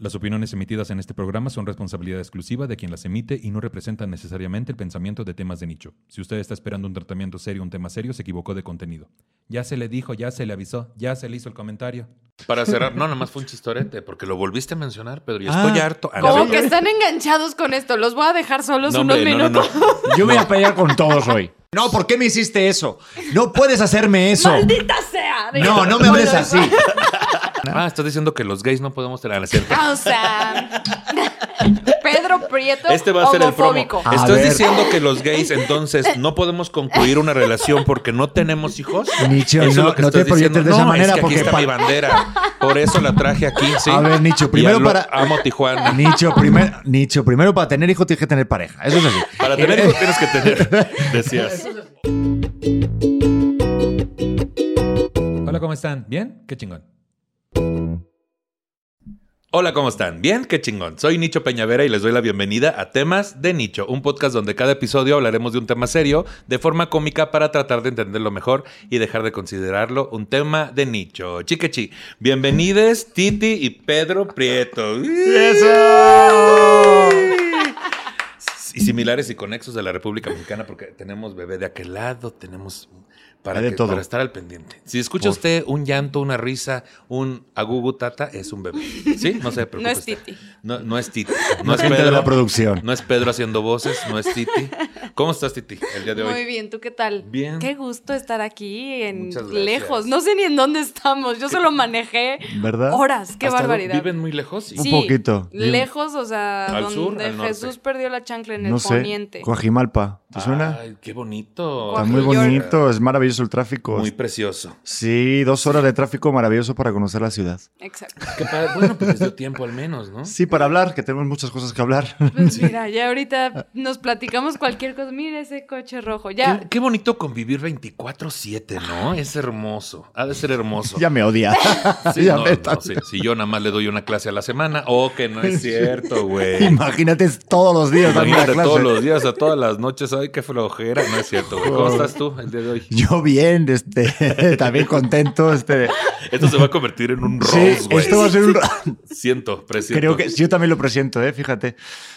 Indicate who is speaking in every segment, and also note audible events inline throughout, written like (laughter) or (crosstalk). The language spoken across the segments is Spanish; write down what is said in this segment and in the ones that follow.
Speaker 1: Las opiniones emitidas en este programa son responsabilidad exclusiva de quien las emite y no representan necesariamente el pensamiento de temas de nicho. Si usted está esperando un tratamiento serio, un tema serio, se equivocó de contenido. Ya se le dijo, ya se le avisó, ya se le hizo el comentario.
Speaker 2: Para cerrar, no, nomás fue un chistorete, porque lo volviste a mencionar, Pedro, y
Speaker 1: Ah.
Speaker 2: estoy harto.
Speaker 3: Como que están enganchados con esto. Los voy a dejar solos
Speaker 2: No,
Speaker 3: unos
Speaker 2: hombre, no, no,
Speaker 3: minutos.
Speaker 2: no. (laughs)
Speaker 4: Yo me voy a pelear con todos hoy. No, ¿por qué me hiciste eso? No puedes hacerme eso.
Speaker 3: ¡Maldita sea!
Speaker 4: No, no me hables así.
Speaker 2: Ah, estás diciendo que los gays no podemos tener. Cierto. (laughs)
Speaker 3: O sea, (laughs) Pedro Prieto.
Speaker 2: Este va a ser el promo. ¿Estás
Speaker 4: ver.
Speaker 2: diciendo que los gays entonces no podemos concluir una relación porque no tenemos hijos?
Speaker 4: Nicho,
Speaker 2: Eso es
Speaker 4: no-
Speaker 2: lo que
Speaker 4: no te
Speaker 2: estás diciendo.
Speaker 4: de esa
Speaker 2: No,
Speaker 4: manera
Speaker 2: es que
Speaker 4: porque
Speaker 2: aquí está mi bandera. Por eso la traje aquí, (laughs) ¿sí?
Speaker 4: A ver, Nicho, primero
Speaker 2: lo-
Speaker 4: para-
Speaker 2: Amo Tijuana.
Speaker 4: Nicho, primer- Nicho, primero para tener hijo tienes que tener pareja. Eso es así.
Speaker 2: Para tener hijos tienes que tener, decías.
Speaker 1: Hola, ¿cómo están? ¿Bien? Qué chingón.
Speaker 2: Hola, ¿cómo están? Bien, qué chingón. Soy Nicho Peñavera y les doy la bienvenida a Temas de Nicho, un podcast donde cada episodio hablaremos de un tema serio de forma cómica para tratar de entenderlo mejor y dejar de considerarlo un tema de nicho. Chiquechi, bienvenides Titi y Pedro Prieto. (laughs) Y similares y conexos de la República Mexicana porque tenemos bebé de aquel lado, tenemos para, que-
Speaker 4: todo.
Speaker 2: para estar al pendiente. Si escucha usted un llanto, una risa, un agugu tata, es un bebé. ¿Sí? No se preocupe. (laughs)
Speaker 3: No es. Titi.
Speaker 2: No, no es Titi.
Speaker 4: No
Speaker 2: No es
Speaker 4: gente de
Speaker 2: Pedro.
Speaker 4: la producción.
Speaker 2: No es Pedro haciendo voces, no es Titi. ¿Cómo estás, Titi, el día de hoy?
Speaker 3: Muy bien, ¿tú qué tal?
Speaker 2: Bien.
Speaker 3: Qué gusto estar aquí en lejos. No sé ni en dónde estamos. Yo solo manejé
Speaker 4: ¿Verdad?
Speaker 3: horas. Qué
Speaker 2: ¿Hasta
Speaker 3: barbaridad.
Speaker 2: ¿Viven muy lejos?
Speaker 4: Un poquito.
Speaker 3: Lejos, o sea,
Speaker 2: ¿Al
Speaker 3: donde
Speaker 2: sur, al norte?
Speaker 3: Jesús perdió la chancla en el
Speaker 4: sé.
Speaker 3: poniente.
Speaker 4: Coajimalpa. ¿Te suena?
Speaker 2: Ay, qué bonito.
Speaker 4: Está muy bonito, es maravilloso el tráfico.
Speaker 2: Muy precioso.
Speaker 4: Sí, dos horas de tráfico maravilloso para conocer la ciudad.
Speaker 3: Exacto.
Speaker 2: Qué padre. Bueno, pues dio tiempo al menos, ¿no?
Speaker 4: Sí, para hablar, que tenemos muchas cosas que hablar.
Speaker 3: Pues mira, ya ahorita nos platicamos cualquier cosa. Mira ese coche rojo. Ya.
Speaker 2: Qué, qué bonito convivir 24-7, ¿no? Es hermoso. Ha de ser hermoso.
Speaker 4: ya me odia. (laughs) (laughs)
Speaker 2: Sí,
Speaker 4: Ya
Speaker 2: no,
Speaker 4: me
Speaker 2: no, sí. Si yo nada más le doy una clase a la semana, oh, que no es (laughs) cierto, güey.
Speaker 4: Imagínate todos los días dando una
Speaker 2: Imagínate
Speaker 4: clase.
Speaker 2: todos los días, a todas las noches. Ay, qué flojera. No es cierto, güey. ¿Cómo estás tú el día de hoy?
Speaker 4: Yo bien, este, también contento. Este,
Speaker 2: Esto se va a convertir en un
Speaker 4: sí,
Speaker 2: rose, güey.
Speaker 4: esto va a ser un...
Speaker 2: Siento, presiento.
Speaker 4: Creo que yo también lo presiento, ¿eh? fíjate.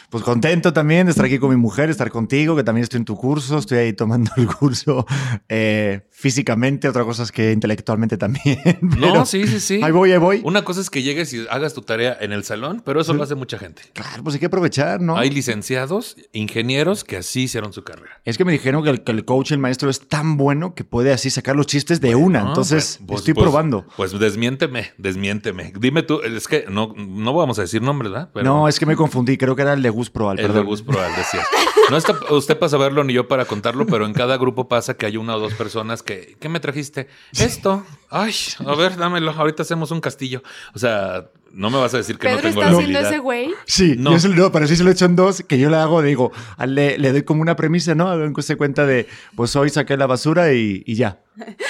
Speaker 4: Pues contento también de estar aquí con mi mujer, estar contigo, que también estoy en tu curso, estoy ahí tomando el curso eh, físicamente, otra cosa es que intelectualmente también. (laughs)
Speaker 2: No, sí, sí, sí.
Speaker 4: Ahí voy, ahí voy.
Speaker 2: Una cosa es que llegues y hagas tu tarea en el salón, pero eso lo hace mucha gente.
Speaker 4: Claro, pues hay que aprovechar, ¿no?
Speaker 2: Hay licenciados, ingenieros que así hicieron su carrera.
Speaker 4: Es que me dijeron que el, que el coach, el maestro, es tan bueno que puede así sacar los chistes de una.
Speaker 2: No,
Speaker 4: Entonces,
Speaker 2: pues, pues,
Speaker 4: estoy
Speaker 2: pues,
Speaker 4: probando.
Speaker 2: Pues desmiénteme, desmiénteme. Dime tú, es que no, no vamos a decir nombres, ¿verdad? Pero
Speaker 4: no, es que me confundí, creo que era el de Gus Proal,
Speaker 2: el de
Speaker 4: perdón.
Speaker 2: Gus Proal, decías. (laughs) No está usted para saberlo ni yo para contarlo, pero en cada grupo pasa que hay una o dos personas que, ¿qué me trajiste? Esto. Ay, a ver, dámelo. Ahorita hacemos un castillo. O sea, no me vas a decir que
Speaker 3: Pedro
Speaker 2: no tengo
Speaker 3: está
Speaker 2: la
Speaker 3: haciendo ese güey.
Speaker 4: Sí,
Speaker 2: No.
Speaker 4: yo se no, pero sí se lo he hecho en dos, que yo le hago, digo, le, le doy como una premisa, ¿no? Hagan se cuenta de, pues hoy saqué la basura y, y ya.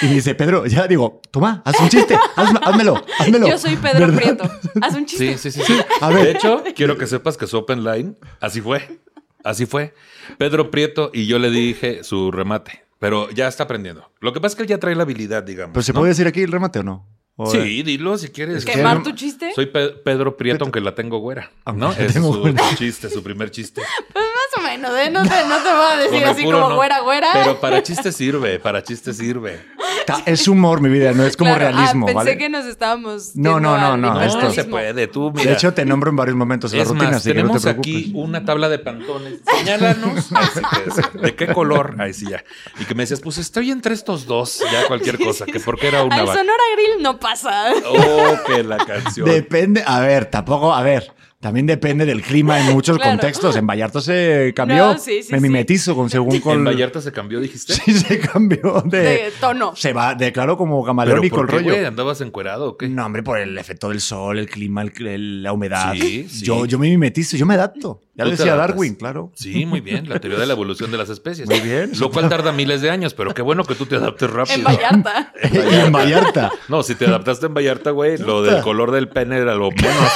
Speaker 4: Y me dice, Pedro, ya digo, toma, haz un chiste, hazme- házmelo, házmelo.
Speaker 3: Yo soy Pedro
Speaker 4: ¿Verdad?
Speaker 3: Prieto. Haz un chiste.
Speaker 2: Sí, sí, sí, sí.
Speaker 4: A ver.
Speaker 2: De hecho, quiero que sepas que su open line, así fue. Así fue. Pedro Prieto y yo le dije su remate. Pero ya está aprendiendo. Lo que pasa es que él ya trae la habilidad, digamos.
Speaker 4: Pero se
Speaker 2: ¿no?
Speaker 4: puede decir aquí el remate o no? O-
Speaker 2: Sí, dilo si quieres.
Speaker 3: ¿Quemar tu chiste?
Speaker 2: Soy Pe- Pedro Prieto, aunque la tengo güera.
Speaker 4: Aunque
Speaker 2: ¿No? es
Speaker 4: tengo
Speaker 2: su,
Speaker 4: güera.
Speaker 2: su chiste, su primer chiste. (laughs)
Speaker 3: Más o menos, ¿eh? No te, no te voy a decir así como
Speaker 2: no.
Speaker 3: güera, güera.
Speaker 2: Pero para chiste sirve, para chiste sirve.
Speaker 4: Ta- Es humor, mi vida, no es como
Speaker 3: Claro,
Speaker 4: realismo,
Speaker 3: ah, pensé
Speaker 4: ¿vale?
Speaker 3: que nos estábamos.
Speaker 4: No, no, no, no,
Speaker 2: No,
Speaker 4: esto-
Speaker 2: se puede. Tú, mira.
Speaker 4: De hecho, te nombro en varios momentos en la rutina,
Speaker 2: más,
Speaker 4: así que no te
Speaker 2: tenemos
Speaker 4: preocupes.
Speaker 2: aquí una tabla de pantones. Señálanos. (laughs) ¿De qué color? Ahí sí, ya. Y que me decías, pues estoy entre estos dos. Ya cualquier (laughs) cosa. Que porque era una
Speaker 3: Al. Sonora Grill no pasa.
Speaker 2: Oh, que la canción.
Speaker 4: Depende, a ver, tampoco, a ver, también depende del clima en (laughs) muchos
Speaker 3: Claro.
Speaker 4: contextos. En Vallarta se cambió.
Speaker 3: No, sí, sí,
Speaker 4: me
Speaker 3: sí.
Speaker 4: mimetizo con según (laughs) con.
Speaker 2: ¿En Vallarta se cambió, dijiste? (laughs)
Speaker 4: Sí, se cambió de.
Speaker 3: De tono.
Speaker 4: Se va, de claro, como
Speaker 2: ¿Pero
Speaker 4: camaleónico el
Speaker 2: qué,
Speaker 4: rollo.
Speaker 2: güey? ¿Andabas encuerado o qué?
Speaker 4: No, hombre, por el efecto del sol, el clima, el- el- la humedad.
Speaker 2: Sí, sí.
Speaker 4: Yo, yo me mimetizo, yo me adapto. Ya lo decía. Darwin, claro.
Speaker 2: Sí, muy bien. La teoría de la evolución de las especies.
Speaker 4: Muy bien.
Speaker 2: Lo cual tarda miles de años, pero qué bueno que tú te adaptes rápido.
Speaker 3: En Vallarta.
Speaker 4: y en Vallarta.
Speaker 2: No, si te adaptaste en Vallarta, güey, lo del color del pene era lo menos.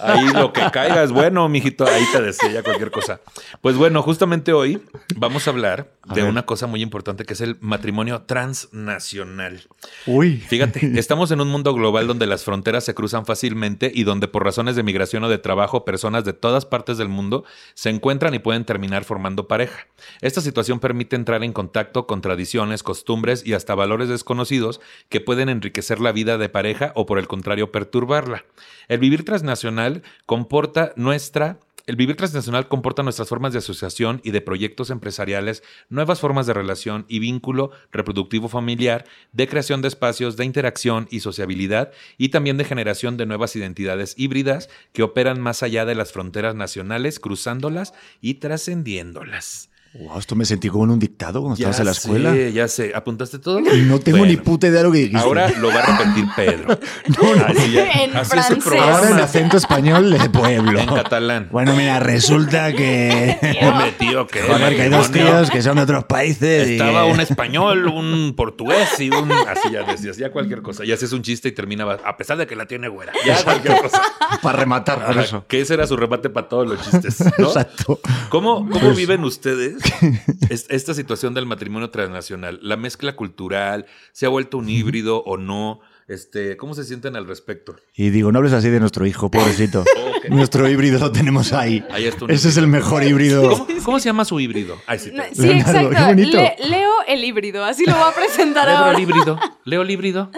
Speaker 2: Ahí lo que caiga es bueno, mijito. Ahí te decía ya cualquier cosa. Pues bueno, justamente hoy vamos a hablar
Speaker 4: A
Speaker 2: de
Speaker 4: ver.
Speaker 2: una cosa muy importante que es el matrimonio transnacional.
Speaker 4: Uy.
Speaker 2: Fíjate, (laughs) estamos en un mundo global donde las fronteras se cruzan fácilmente y donde por razones de migración o de trabajo personas de todas partes del mundo se encuentran y pueden terminar formando pareja. Esta situación permite entrar en contacto con tradiciones, costumbres y hasta valores desconocidos que pueden enriquecer la vida de pareja o por el contrario perturbarla. El vivir transnacional comporta nuestra el vivir transnacional comporta nuestras formas de asociación y de proyectos empresariales, nuevas formas de relación y vínculo reproductivo familiar, de creación de espacios de interacción y sociabilidad y también de generación de nuevas identidades híbridas que operan más allá de las fronteras nacionales, cruzándolas y trascendiéndolas.
Speaker 4: Wow, esto me sentí como en un dictado cuando estabas en la escuela.
Speaker 2: sé, ya sé. ¿Apuntaste todo?
Speaker 4: Y no tengo ni puta idea de lo que dijiste.
Speaker 2: Ahora lo va a repetir Pedro. (laughs) Así, ya-
Speaker 3: En
Speaker 2: así es el programa.
Speaker 4: Ahora en acento español de pueblo.
Speaker 2: En catalán.
Speaker 4: Bueno, mira, resulta que.
Speaker 2: Hombre, tío, que
Speaker 4: Joder, que hay dos tíos que son de otros países. y-
Speaker 2: Estaba (laughs) un español, un portugués y un. Así ya decías, ya cualquier cosa. Ya haces un chiste y terminaba, a pesar de que la tiene güera. Ya cualquier cosa.
Speaker 4: Para rematar, eso.
Speaker 2: Que ese era su remate para todos los chistes. ¿no? (laughs)
Speaker 4: Exacto.
Speaker 2: ¿Cómo,
Speaker 4: Pues
Speaker 2: cómo viven ustedes (laughs) (laughs) es- esta situación del matrimonio transnacional? La mezcla cultural, ¿se ha vuelto un híbrido o no? Este, ¿Cómo se sienten al respecto?
Speaker 4: Y digo, no hables así de nuestro hijo, pobrecito. (laughs) Nuestro híbrido lo tenemos ahí.
Speaker 2: Ahí está un
Speaker 4: Ese es el mejor híbrido.
Speaker 2: ¿Cómo, cómo se llama su híbrido? Ay, sí,
Speaker 4: Leonardo,
Speaker 3: exacto.
Speaker 4: qué bonito.
Speaker 3: Le- Leo el híbrido, así lo voy a presentar
Speaker 2: Leo
Speaker 3: ahora.
Speaker 2: el híbrido. Leo el híbrido.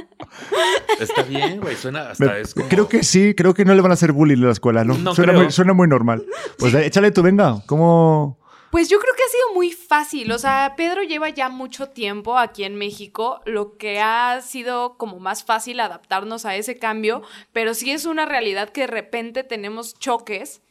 Speaker 2: Está bien, güey. Suena hasta
Speaker 4: Me-
Speaker 2: es como...
Speaker 4: Creo que sí, creo que no le van a hacer bullying en la escuela, ¿no?
Speaker 2: No
Speaker 4: suena,
Speaker 2: creo.
Speaker 4: muy, suena muy normal. Pues échale tú, venga. ¿Cómo?
Speaker 3: Pues yo creo que ha sido muy fácil. O sea, Pedro lleva ya mucho tiempo aquí en México, lo que ha sido como más fácil adaptarnos a ese cambio, pero sí es una realidad que de repente tenemos choques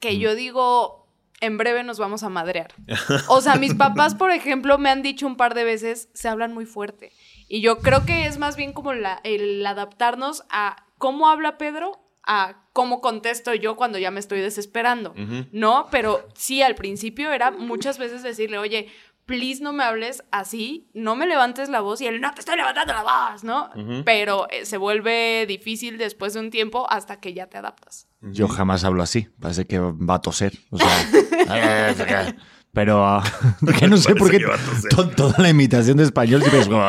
Speaker 3: que yo digo, en breve nos vamos a madrear. (laughs) O sea, mis papás, por ejemplo, me han dicho un par de veces, se hablan muy fuerte. Y yo creo que es más bien como la- el adaptarnos a cómo habla Pedro, a cómo contesto yo cuando ya me estoy desesperando. ¿No? Pero sí, al principio era muchas veces decirle, oye, please no me hables así, no me levantes la voz y él, no te estoy levantando la voz, ¿no? Pero eh, se vuelve difícil después de un tiempo hasta que ya te adaptas.
Speaker 4: Yo jamás hablo así. Parece que va a toser. O sea. Pero ah, (laughs) porque no sé por qué
Speaker 2: que
Speaker 4: to- toda la imitación de español siempre es como,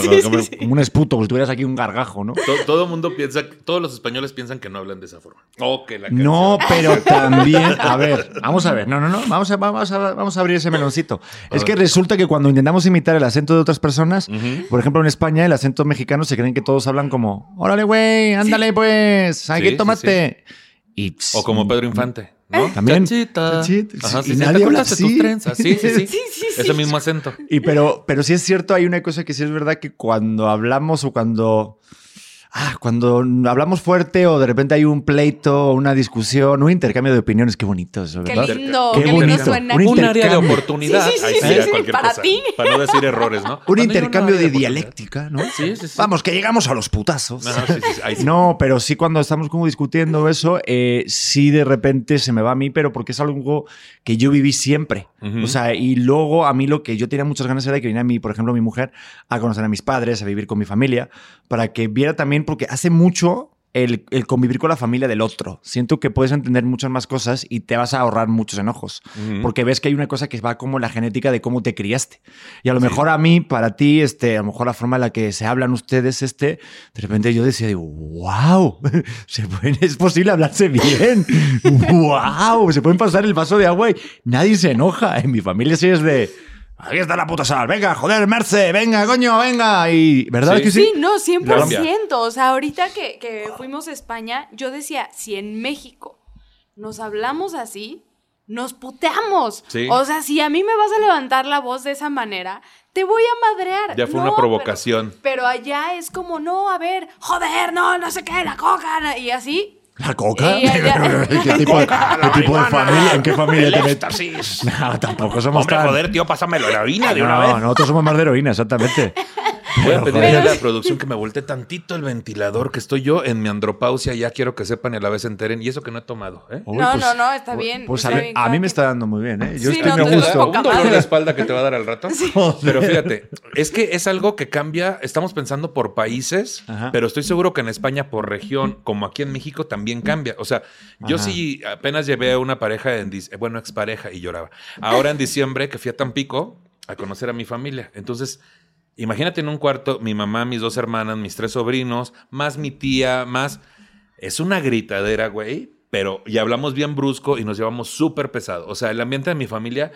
Speaker 3: Sí,
Speaker 4: como,
Speaker 3: sí, sí.
Speaker 4: como un esputo, como si tuvieras aquí un gargajo, ¿no?
Speaker 2: To- todo el mundo piensa, todos los españoles piensan que no hablan de esa forma. O que la
Speaker 4: No, pero (laughs) también, a ver, vamos a ver, no, no, no, vamos a, vamos a, vamos a abrir ese meloncito. Es que resulta que cuando intentamos imitar el acento de otras personas, por ejemplo en España, el acento mexicano se creen que todos hablan como, órale, güey, ándale pues, hay
Speaker 2: Sí,
Speaker 4: que
Speaker 2: sí,
Speaker 4: tomate. Y,
Speaker 2: O como Pedro Infante, ¿no?
Speaker 4: También.
Speaker 2: Chachita.
Speaker 4: Chachita,
Speaker 2: Ajá,
Speaker 4: sí, y
Speaker 2: sí,
Speaker 4: nadie
Speaker 2: ¿te
Speaker 4: habla así.
Speaker 2: trenzas? Sí, sí, sí. (laughs)
Speaker 3: Sí, sí, sí.
Speaker 2: Ese mismo acento.
Speaker 4: Y pero, pero sí es cierto, hay una cosa que sí es verdad que cuando hablamos o cuando. Ah, cuando hablamos fuerte o de repente hay un pleito una discusión, un intercambio de opiniones, qué bonito eso,
Speaker 3: Qué
Speaker 4: ¿verdad?
Speaker 3: lindo,
Speaker 4: Qué
Speaker 3: qué, lindo
Speaker 4: bonito.
Speaker 3: suena.
Speaker 4: Un
Speaker 2: Un área de
Speaker 4: intercambio.
Speaker 2: oportunidad.
Speaker 3: Sí, sí,
Speaker 2: Ahí
Speaker 3: sí,
Speaker 2: sí,
Speaker 3: sí,
Speaker 2: cualquier
Speaker 3: para
Speaker 2: cosa.
Speaker 3: ti.
Speaker 2: Para no decir errores, ¿no?
Speaker 4: Un
Speaker 2: Cuando
Speaker 4: intercambio de dialéctica, ¿no?
Speaker 2: Sí, sí, sí.
Speaker 4: Vamos, que llegamos a los putazos.
Speaker 2: Ajá, sí, sí, sí. Ahí sí.
Speaker 4: No, pero sí cuando estamos como discutiendo eso, eh, sí de repente se me va a mí, pero porque es algo que yo viví siempre.
Speaker 2: Ujú.
Speaker 4: O sea, y luego a mí lo que yo tenía muchas ganas era que viniera mi, por ejemplo, mi mujer a conocer a mis padres, a vivir con mi familia, para que viera también, porque hace mucho el, el convivir con la familia del otro. Siento que puedes entender muchas más cosas y te vas a ahorrar muchos enojos.
Speaker 2: Ujú.
Speaker 4: Porque ves que hay una cosa que va como la genética de cómo te criaste. Y a lo mejor a mí, para ti, este, a lo mejor la forma en la que se hablan ustedes, este, de repente yo decía, digo, wow, (laughs) se pueden, es posible hablarse bien. (laughs) wow, se pueden pasar el vaso de agua y nadie se enoja. En mi familia sí es de, aquí está la puta sal, venga, joder, Merce, venga, coño, venga. Y, ¿verdad
Speaker 2: Sí.
Speaker 4: que sí?
Speaker 3: Sí, no, 100%.
Speaker 2: Cambia.
Speaker 3: O sea, ahorita que, que fuimos a España, yo decía, si en México nos hablamos así, nos puteamos.
Speaker 2: Sí.
Speaker 3: O sea, si a mí me vas a levantar la voz de esa manera, te voy a madrear.
Speaker 2: Ya fue
Speaker 3: No,
Speaker 2: una
Speaker 3: pero-
Speaker 2: provocación.
Speaker 3: Pero, allá es como, no, a ver, joder, no, no sé qué, la coca, y así.
Speaker 4: ¿La (laughs) coca? ¿Qué tipo, qué tipo de familia? ¿En qué familia te metes? (laughs) No, tampoco somos
Speaker 2: Hombre,
Speaker 4: tan...
Speaker 2: joder, tío, pásame la heroína de una
Speaker 4: no,
Speaker 2: vez.
Speaker 4: nosotros somos más de heroína, exactamente. (laughs)
Speaker 2: Voy a pedirle a la producción que me volte tantito el ventilador, que estoy yo en mi andropausia, ya quiero que sepan y a la vez se enteren. Y eso que no he tomado, ¿eh?
Speaker 4: Uy,
Speaker 3: No, no, no, está bien,
Speaker 4: Pues
Speaker 3: está
Speaker 4: a,
Speaker 3: bien,
Speaker 4: a
Speaker 3: cada
Speaker 4: mí me está dando muy bien, ¿eh? Yo
Speaker 3: Sí,
Speaker 4: estoy
Speaker 3: no,
Speaker 4: me gusto.
Speaker 2: Un dolor de espalda que te va a dar al rato. (laughs) Pero fíjate, es que es algo que cambia, estamos pensando por países,
Speaker 4: Ajá.
Speaker 2: pero estoy seguro que en España por región, como aquí en México, también cambia. O sea, yo
Speaker 4: Ajá.
Speaker 2: sí apenas llevé a una pareja, en, dic- bueno, expareja y lloraba. Ahora en diciembre que fui a Tampico, a conocer a mi familia. Entonces, imagínate en un cuarto, mi mamá, mis dos hermanas, mis tres sobrinos, más mi tía, más... Es una gritadera, güey, pero ya hablamos bien brusco y nos llevamos súper pesado. O sea, el ambiente de mi familia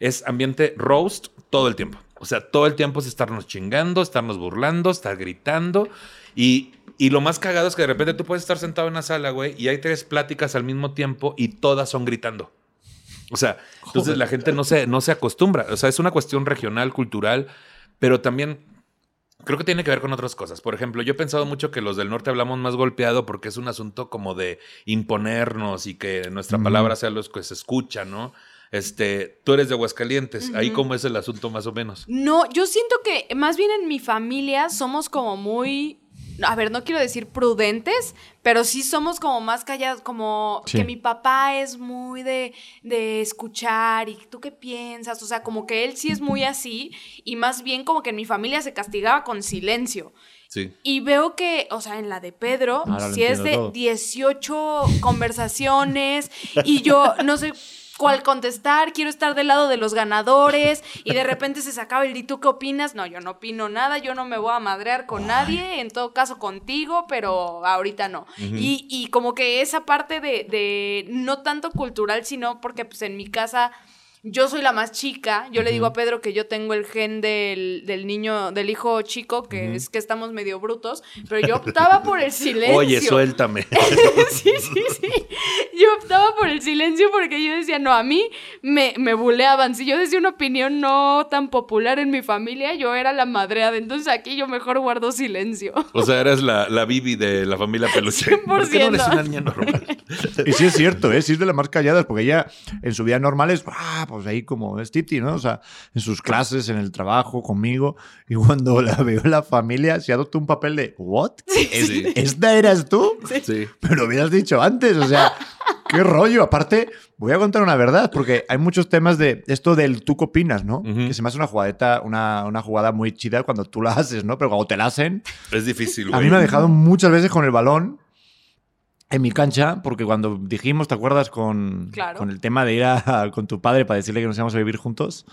Speaker 2: es ambiente roast todo el tiempo. O sea, todo el tiempo es estarnos chingando, estarnos burlando, estar gritando. Y, y lo más cagado es que de repente tú puedes estar sentado en una sala, güey, y hay tres pláticas al mismo tiempo y todas son gritando. O sea, entonces la gente no se, no se acostumbra. O sea, es una cuestión regional, cultural, pero también creo que tiene que ver con otras cosas. Por ejemplo, yo he pensado mucho que los del norte hablamos más golpeado porque es un asunto como de imponernos y que nuestra palabra sea lo que se escucha, ¿no? Este, tú eres de Aguascalientes, ahí cómo es el asunto más o menos.
Speaker 3: No, yo siento que más bien en mi familia somos como muy a ver, no quiero decir prudentes, pero sí somos como más callados, como
Speaker 4: Sí.
Speaker 3: que mi papá es muy de, de escuchar y tú qué piensas, o sea, como que él sí es muy así y más bien como que en mi familia se castigaba con silencio.
Speaker 2: Sí.
Speaker 3: Y veo que, o sea, en la de Pedro,
Speaker 4: Ahora lo
Speaker 3: si es de
Speaker 4: todo.
Speaker 3: 18 conversaciones y yo no sé cuál contestar, quiero estar del lado de los ganadores y de repente se sacaba el ¿y tú qué opinas? No, yo no opino nada, yo no me voy a madrear con nadie, en todo caso contigo, pero ahorita no. y, y como que esa parte de, de no tanto cultural, sino porque pues en mi casa... Yo soy la más chica. Yo le digo a Pedro que yo tengo el gen del, del niño, del hijo chico, que es que estamos medio brutos. Pero yo (laughs) optaba por el silencio.
Speaker 2: Oye, suéltame. (laughs)
Speaker 3: sí, sí, sí. Yo optaba por el silencio porque yo decía, no, a mí me, me buleaban. Si yo decía una opinión no tan popular en mi familia, yo era la madreada. Entonces aquí yo mejor guardo silencio.
Speaker 2: O sea, eres la, la Bibi de la familia Peluche. (laughs) ¿Por qué no eres
Speaker 3: 100%.
Speaker 2: una niña normal?
Speaker 4: Y sí es cierto, ¿eh? sí es de las más calladas, porque ella en su vida normal es, ah, pues ahí como es Titi, ¿no? O sea, en sus clases, en el trabajo, conmigo. Y cuando la (laughs) veo en la familia, se adopta un papel de, ¿what? (laughs) ¿Es-
Speaker 2: Sí.
Speaker 4: ¿Esta eras tú?
Speaker 2: Sí.
Speaker 4: Pero lo hubieras dicho antes, o sea, qué rollo. Aparte, voy a contar una verdad, porque hay muchos temas de esto del tú qué opinas, ¿no?
Speaker 2: Ujú.
Speaker 4: Que se me hace una jugadeta, una, una jugada muy chida cuando tú la haces, ¿no? Pero cuando te la hacen,
Speaker 2: Es difícil,
Speaker 4: a
Speaker 2: güey.
Speaker 4: mí me ha dejado muchas veces con el balón en mi cancha, porque cuando dijimos, ¿te acuerdas con,
Speaker 3: Claro.
Speaker 4: con el tema de ir a- con tu padre para decirle que nos íbamos a vivir juntos?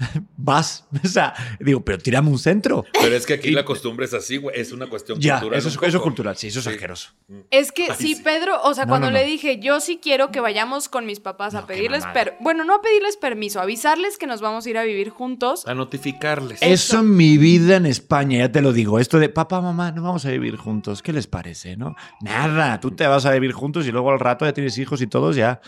Speaker 4: (laughs) Vas, o sea, digo, pero tirame un centro.
Speaker 2: Pero es que aquí la costumbre es así, güey. Es una cuestión
Speaker 4: Ya,
Speaker 2: cultural.
Speaker 4: eso es, eso es cultural, sí, eso es
Speaker 2: Sí.
Speaker 4: asqueroso.
Speaker 3: Es que
Speaker 2: Ay,
Speaker 3: sí,
Speaker 2: sí.
Speaker 3: Pedro, o sea,
Speaker 4: No,
Speaker 3: cuando
Speaker 4: no,
Speaker 3: le dije, yo sí quiero que vayamos con mis papás a pedirles,
Speaker 4: mamada.
Speaker 3: per bueno, no a pedirles permiso, avisarles que nos vamos a ir a vivir juntos.
Speaker 2: A notificarles.
Speaker 4: Eso en mi vida en España, ya te lo digo, esto de papá, mamá, no vamos a vivir juntos, ¿qué les parece, no? Nada, tú te vas a vivir juntos y luego al rato ya tienes hijos y todos ya.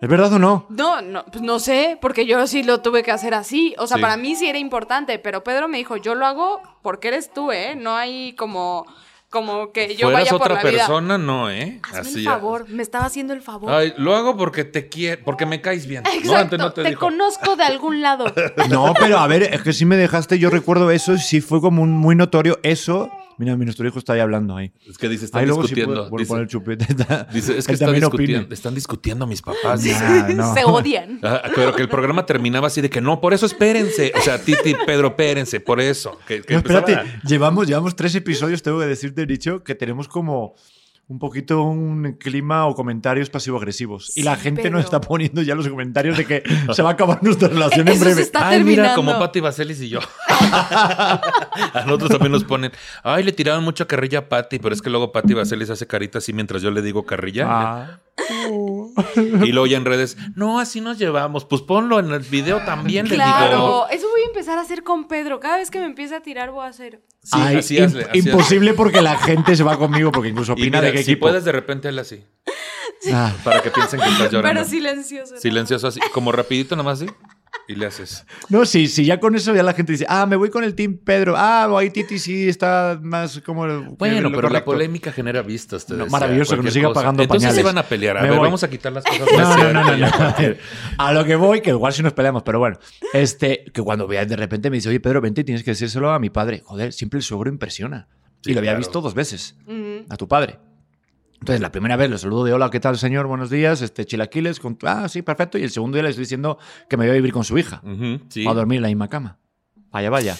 Speaker 4: ¿Es verdad o no?
Speaker 3: No, no, pues no sé, porque yo sí lo tuve que hacer así. O sea,
Speaker 2: Sí.
Speaker 3: para mí sí era importante, pero Pedro me dijo, yo lo hago porque eres tú, ¿eh? No hay como, como que yo
Speaker 2: Fueras
Speaker 3: vaya por
Speaker 2: otra
Speaker 3: la vida.
Speaker 2: persona, no, ¿eh?
Speaker 3: Hazme el favor, me estaba haciendo el favor.
Speaker 2: Ay, lo hago porque te quiero, porque me caes bien. No,
Speaker 3: Exacto,
Speaker 2: antes no te,
Speaker 3: te,
Speaker 2: dijo.
Speaker 3: conozco de algún lado. (laughs)
Speaker 4: No, pero a ver, es que sí me dejaste, yo recuerdo eso, sí fue como un- muy notorio eso. Mira, mi nuestro hijo está ahí hablando ahí.
Speaker 2: Es que dice, están
Speaker 4: Ahí luego sí
Speaker 2: discutiendo.
Speaker 4: puedo-
Speaker 2: dice,
Speaker 4: poner el chupete. (laughs)
Speaker 2: Dice, es que están discutiendo, están discutiendo mis papás.
Speaker 4: Nah, (laughs) no.
Speaker 3: Se odian.
Speaker 2: Ah, pero que el programa terminaba así de que no, por eso espérense. O sea, Titi, Pedro, espérense, por eso. Que, que
Speaker 4: No, espérate, llevamos, llevamos tres episodios, tengo que decirte, dicho, que tenemos como un poquito un clima o comentarios pasivo-agresivos. y la gente
Speaker 3: pero-
Speaker 4: nos está poniendo ya los comentarios de que (laughs) se va a acabar nuestra relación en breve.
Speaker 3: se está
Speaker 2: Ay, mira, como Patti Vaselis y yo. (laughs) a nosotros también nos ponen, ay, le tiraron mucha carrilla a Patti, pero es que luego Patti Vaselis hace carita así mientras yo le digo carrilla.
Speaker 4: Ah. (laughs)
Speaker 2: Y luego ya en redes, no, así nos llevamos. Pues ponlo en el video también, le digo.
Speaker 3: Claro, eso voy a empezar a hacer con Pedro. Cada vez que me empiece a tirar, voy a hacer.
Speaker 2: Sí,
Speaker 4: Ay,
Speaker 2: así
Speaker 4: im-
Speaker 2: hazle, así
Speaker 4: imposible porque la gente se va conmigo, porque incluso opina
Speaker 2: mira,
Speaker 4: de qué
Speaker 2: si
Speaker 4: equipo.
Speaker 2: puedes de repente hazle así,
Speaker 4: Ah.
Speaker 2: para que piensen que estás llorando.
Speaker 3: Pero silencioso. ¿no?
Speaker 2: Silencioso así, como rapidito nomás así. Y le haces.
Speaker 4: No, sí, sí, ya con eso ya la gente dice, ah, me voy con el team Pedro. Ah, ahí Titi sí está más como...
Speaker 2: Bueno, pero la
Speaker 4: correcto".
Speaker 2: polémica genera vistas. te
Speaker 4: No, maravilloso, que nos siga
Speaker 2: cosa.
Speaker 4: pagando
Speaker 2: Entonces
Speaker 4: pañales.
Speaker 2: se van a pelear. A
Speaker 4: Me
Speaker 2: ver,
Speaker 4: voy.
Speaker 2: vamos a quitar las cosas. (laughs)
Speaker 4: No,
Speaker 2: más
Speaker 4: no, no, no, no. A ver, A lo que voy, que igual si nos peleamos, pero bueno. Este, que cuando veas de repente me dice, oye, Pedro, vente, tienes que decírselo a mi padre. Joder, siempre el suegro impresiona.
Speaker 2: Sí,
Speaker 4: y lo había
Speaker 2: claro.
Speaker 4: visto dos veces,
Speaker 3: Ujú.
Speaker 4: a tu padre. Entonces, la primera vez le saludo de hola, ¿qué tal, señor? Buenos días, este, chilaquiles. Con... Ah, sí, perfecto. Y el segundo día le estoy diciendo que me voy a vivir con su hija.
Speaker 2: Sí.
Speaker 4: A dormir en la misma cama. Vaya, vaya.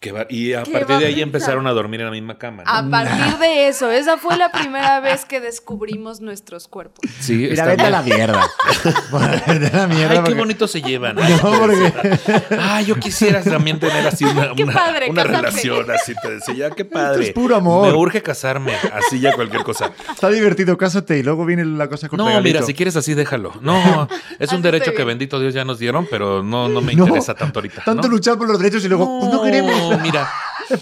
Speaker 2: Qué va- y a
Speaker 3: ¿Qué
Speaker 2: partir de ahí
Speaker 3: pensar?
Speaker 2: empezaron a dormir en la misma cama. ¿no?
Speaker 3: A partir de eso, esa fue la primera vez que descubrimos nuestros cuerpos.
Speaker 2: Sí,
Speaker 4: Mira,
Speaker 2: está
Speaker 4: vete a la mierda. (laughs) vete a la mierda.
Speaker 2: Ay, qué
Speaker 4: porque-
Speaker 2: bonito se llevan.
Speaker 4: No, porque-
Speaker 2: Ay, yo quisiera también tener así una,
Speaker 3: Qué
Speaker 2: una-
Speaker 3: padre,
Speaker 2: una relación así. Te decía, qué padre.
Speaker 4: es puro amor.
Speaker 2: Me urge casarme. Así ya cualquier cosa.
Speaker 4: Está divertido, cásate y luego viene la cosa con
Speaker 2: No,
Speaker 4: regalito.
Speaker 2: mira, si quieres así, déjalo. No, (laughs) es un
Speaker 3: Así
Speaker 2: derecho que bendito Dios ya nos dieron, pero no, no me
Speaker 4: No,
Speaker 2: interesa tanto ahorita.
Speaker 4: Tanto
Speaker 2: ¿no?
Speaker 4: luchar por los derechos y luego, pues no queremos. (laughs)
Speaker 2: mira.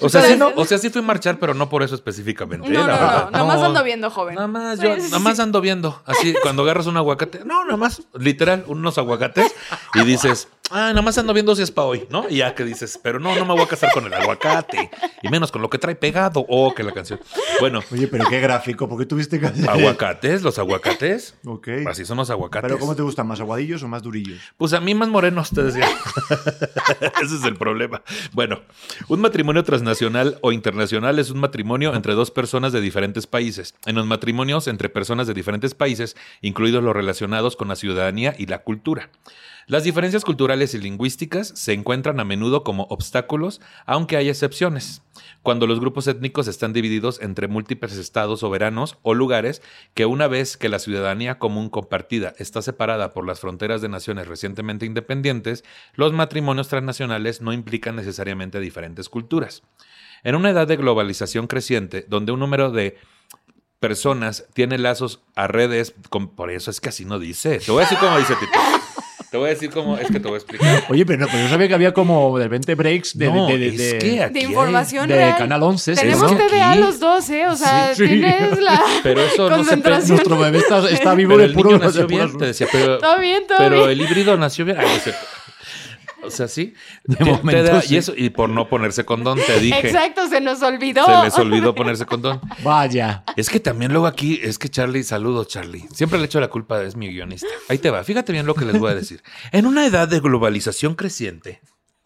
Speaker 2: O sea, sí,
Speaker 3: no-
Speaker 2: o sea, sí fui a marchar, pero no por eso específicamente.
Speaker 3: No,
Speaker 2: la
Speaker 3: no,
Speaker 2: verdad.
Speaker 3: no, nomás ando viendo, joven.
Speaker 2: Nada más, yo,
Speaker 3: sí,
Speaker 2: nada más ando viendo. Así, cuando agarras un aguacate, no, nada más, literal, unos aguacates y dices, ah, nada más ando viendo si es para hoy, ¿no? Y ya que dices, pero no, no me voy a casar con el aguacate y menos con lo que trae pegado. Oh, que la canción. Bueno,
Speaker 4: Oye, pero qué gráfico, ¿por qué tuviste que hacer?
Speaker 2: aguacates, los aguacates.
Speaker 4: Ok.
Speaker 2: Así son los aguacates.
Speaker 4: Pero ¿cómo te gustan? ¿Más aguadillos o más durillos?
Speaker 2: Pues a mí más morenos, te decía. Ese es el problema. Bueno, un matrimonio transnacional o internacional es un matrimonio entre dos personas de diferentes países. En los matrimonios entre personas de diferentes países, incluidos los relacionados con la ciudadanía y la cultura. Las diferencias culturales y lingüísticas se encuentran a menudo como obstáculos, aunque hay excepciones. Cuando los grupos étnicos están divididos entre múltiples estados soberanos o lugares que una vez que la ciudadanía común compartida está separada por las fronteras de naciones recientemente independientes, los matrimonios transnacionales no implican necesariamente diferentes culturas. En una edad de globalización creciente, donde un número de personas tiene lazos a redes, por eso es que así no dice. Te voy a decir cómo dice Tito. Te voy a decir cómo, es que te voy a explicar.
Speaker 4: Oye, pero, no, pero yo sabía que había como de repente breaks de,
Speaker 2: no,
Speaker 4: de, de,
Speaker 2: es
Speaker 4: de-
Speaker 2: que aquí
Speaker 3: De
Speaker 2: hay-
Speaker 3: información
Speaker 4: de
Speaker 3: real.
Speaker 4: Canal 11. sí,
Speaker 3: Tenemos
Speaker 4: ¿no?
Speaker 3: TDA los dos, ¿eh? O sea,
Speaker 4: Sí, sí.
Speaker 3: tienes la (laughs)
Speaker 2: Pero eso no se
Speaker 3: concentración.
Speaker 4: Nuestro bebé está, está vivo
Speaker 2: Pero
Speaker 4: de
Speaker 2: el
Speaker 4: puro
Speaker 2: niño nació bien, te decía, pero,
Speaker 3: Todo bien, todo
Speaker 2: pero
Speaker 3: bien.
Speaker 2: el híbrido nació bien. Ay, no sé. O sea, sí.
Speaker 4: De
Speaker 2: Te- te
Speaker 4: momento,
Speaker 2: da-
Speaker 4: sí.
Speaker 2: Y eso, y por no ponerse condón, te dije.
Speaker 3: Exacto, se nos olvidó.
Speaker 2: Se les olvidó ponerse condón.
Speaker 4: Vaya.
Speaker 2: Es que también luego aquí, es que Charlie, saludos Charlie. Siempre le echo la culpa, es mi guionista. Ahí te va, fíjate bien lo que les voy a decir. En una edad de globalización creciente,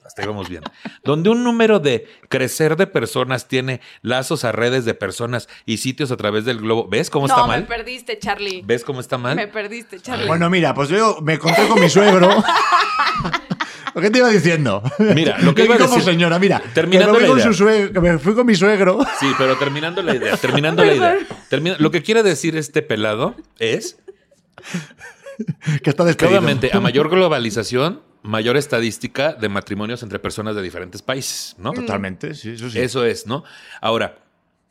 Speaker 2: hasta ahí vamos bien, donde un número de crecer de personas tiene lazos a redes de personas y sitios a través del globo. ¿Ves cómo
Speaker 3: no,
Speaker 2: está
Speaker 3: me
Speaker 2: mal?
Speaker 3: perdiste, Charlie.
Speaker 2: ¿Ves cómo está mal?
Speaker 3: Me perdiste, Charlie.
Speaker 4: Bueno, mira, pues yo me encontré con mi suegro. (laughs) (laughs) ¿Lo que te iba diciendo?
Speaker 2: Mira, lo que (laughs) iba a
Speaker 4: como
Speaker 2: decir-
Speaker 4: señora, mira.
Speaker 2: Terminando
Speaker 4: que
Speaker 2: la
Speaker 4: con
Speaker 2: idea.
Speaker 4: su suegro- que me fui con mi suegro.
Speaker 2: Sí, pero terminando la idea, (laughs) terminando la idea. Termina- lo que quiere decir este pelado es
Speaker 4: Que está despedido.
Speaker 2: obviamente a mayor globalización, mayor estadística de matrimonios entre personas de diferentes países, ¿no?
Speaker 4: Totalmente, sí, eso sí.
Speaker 2: Eso es, ¿no? Ahora,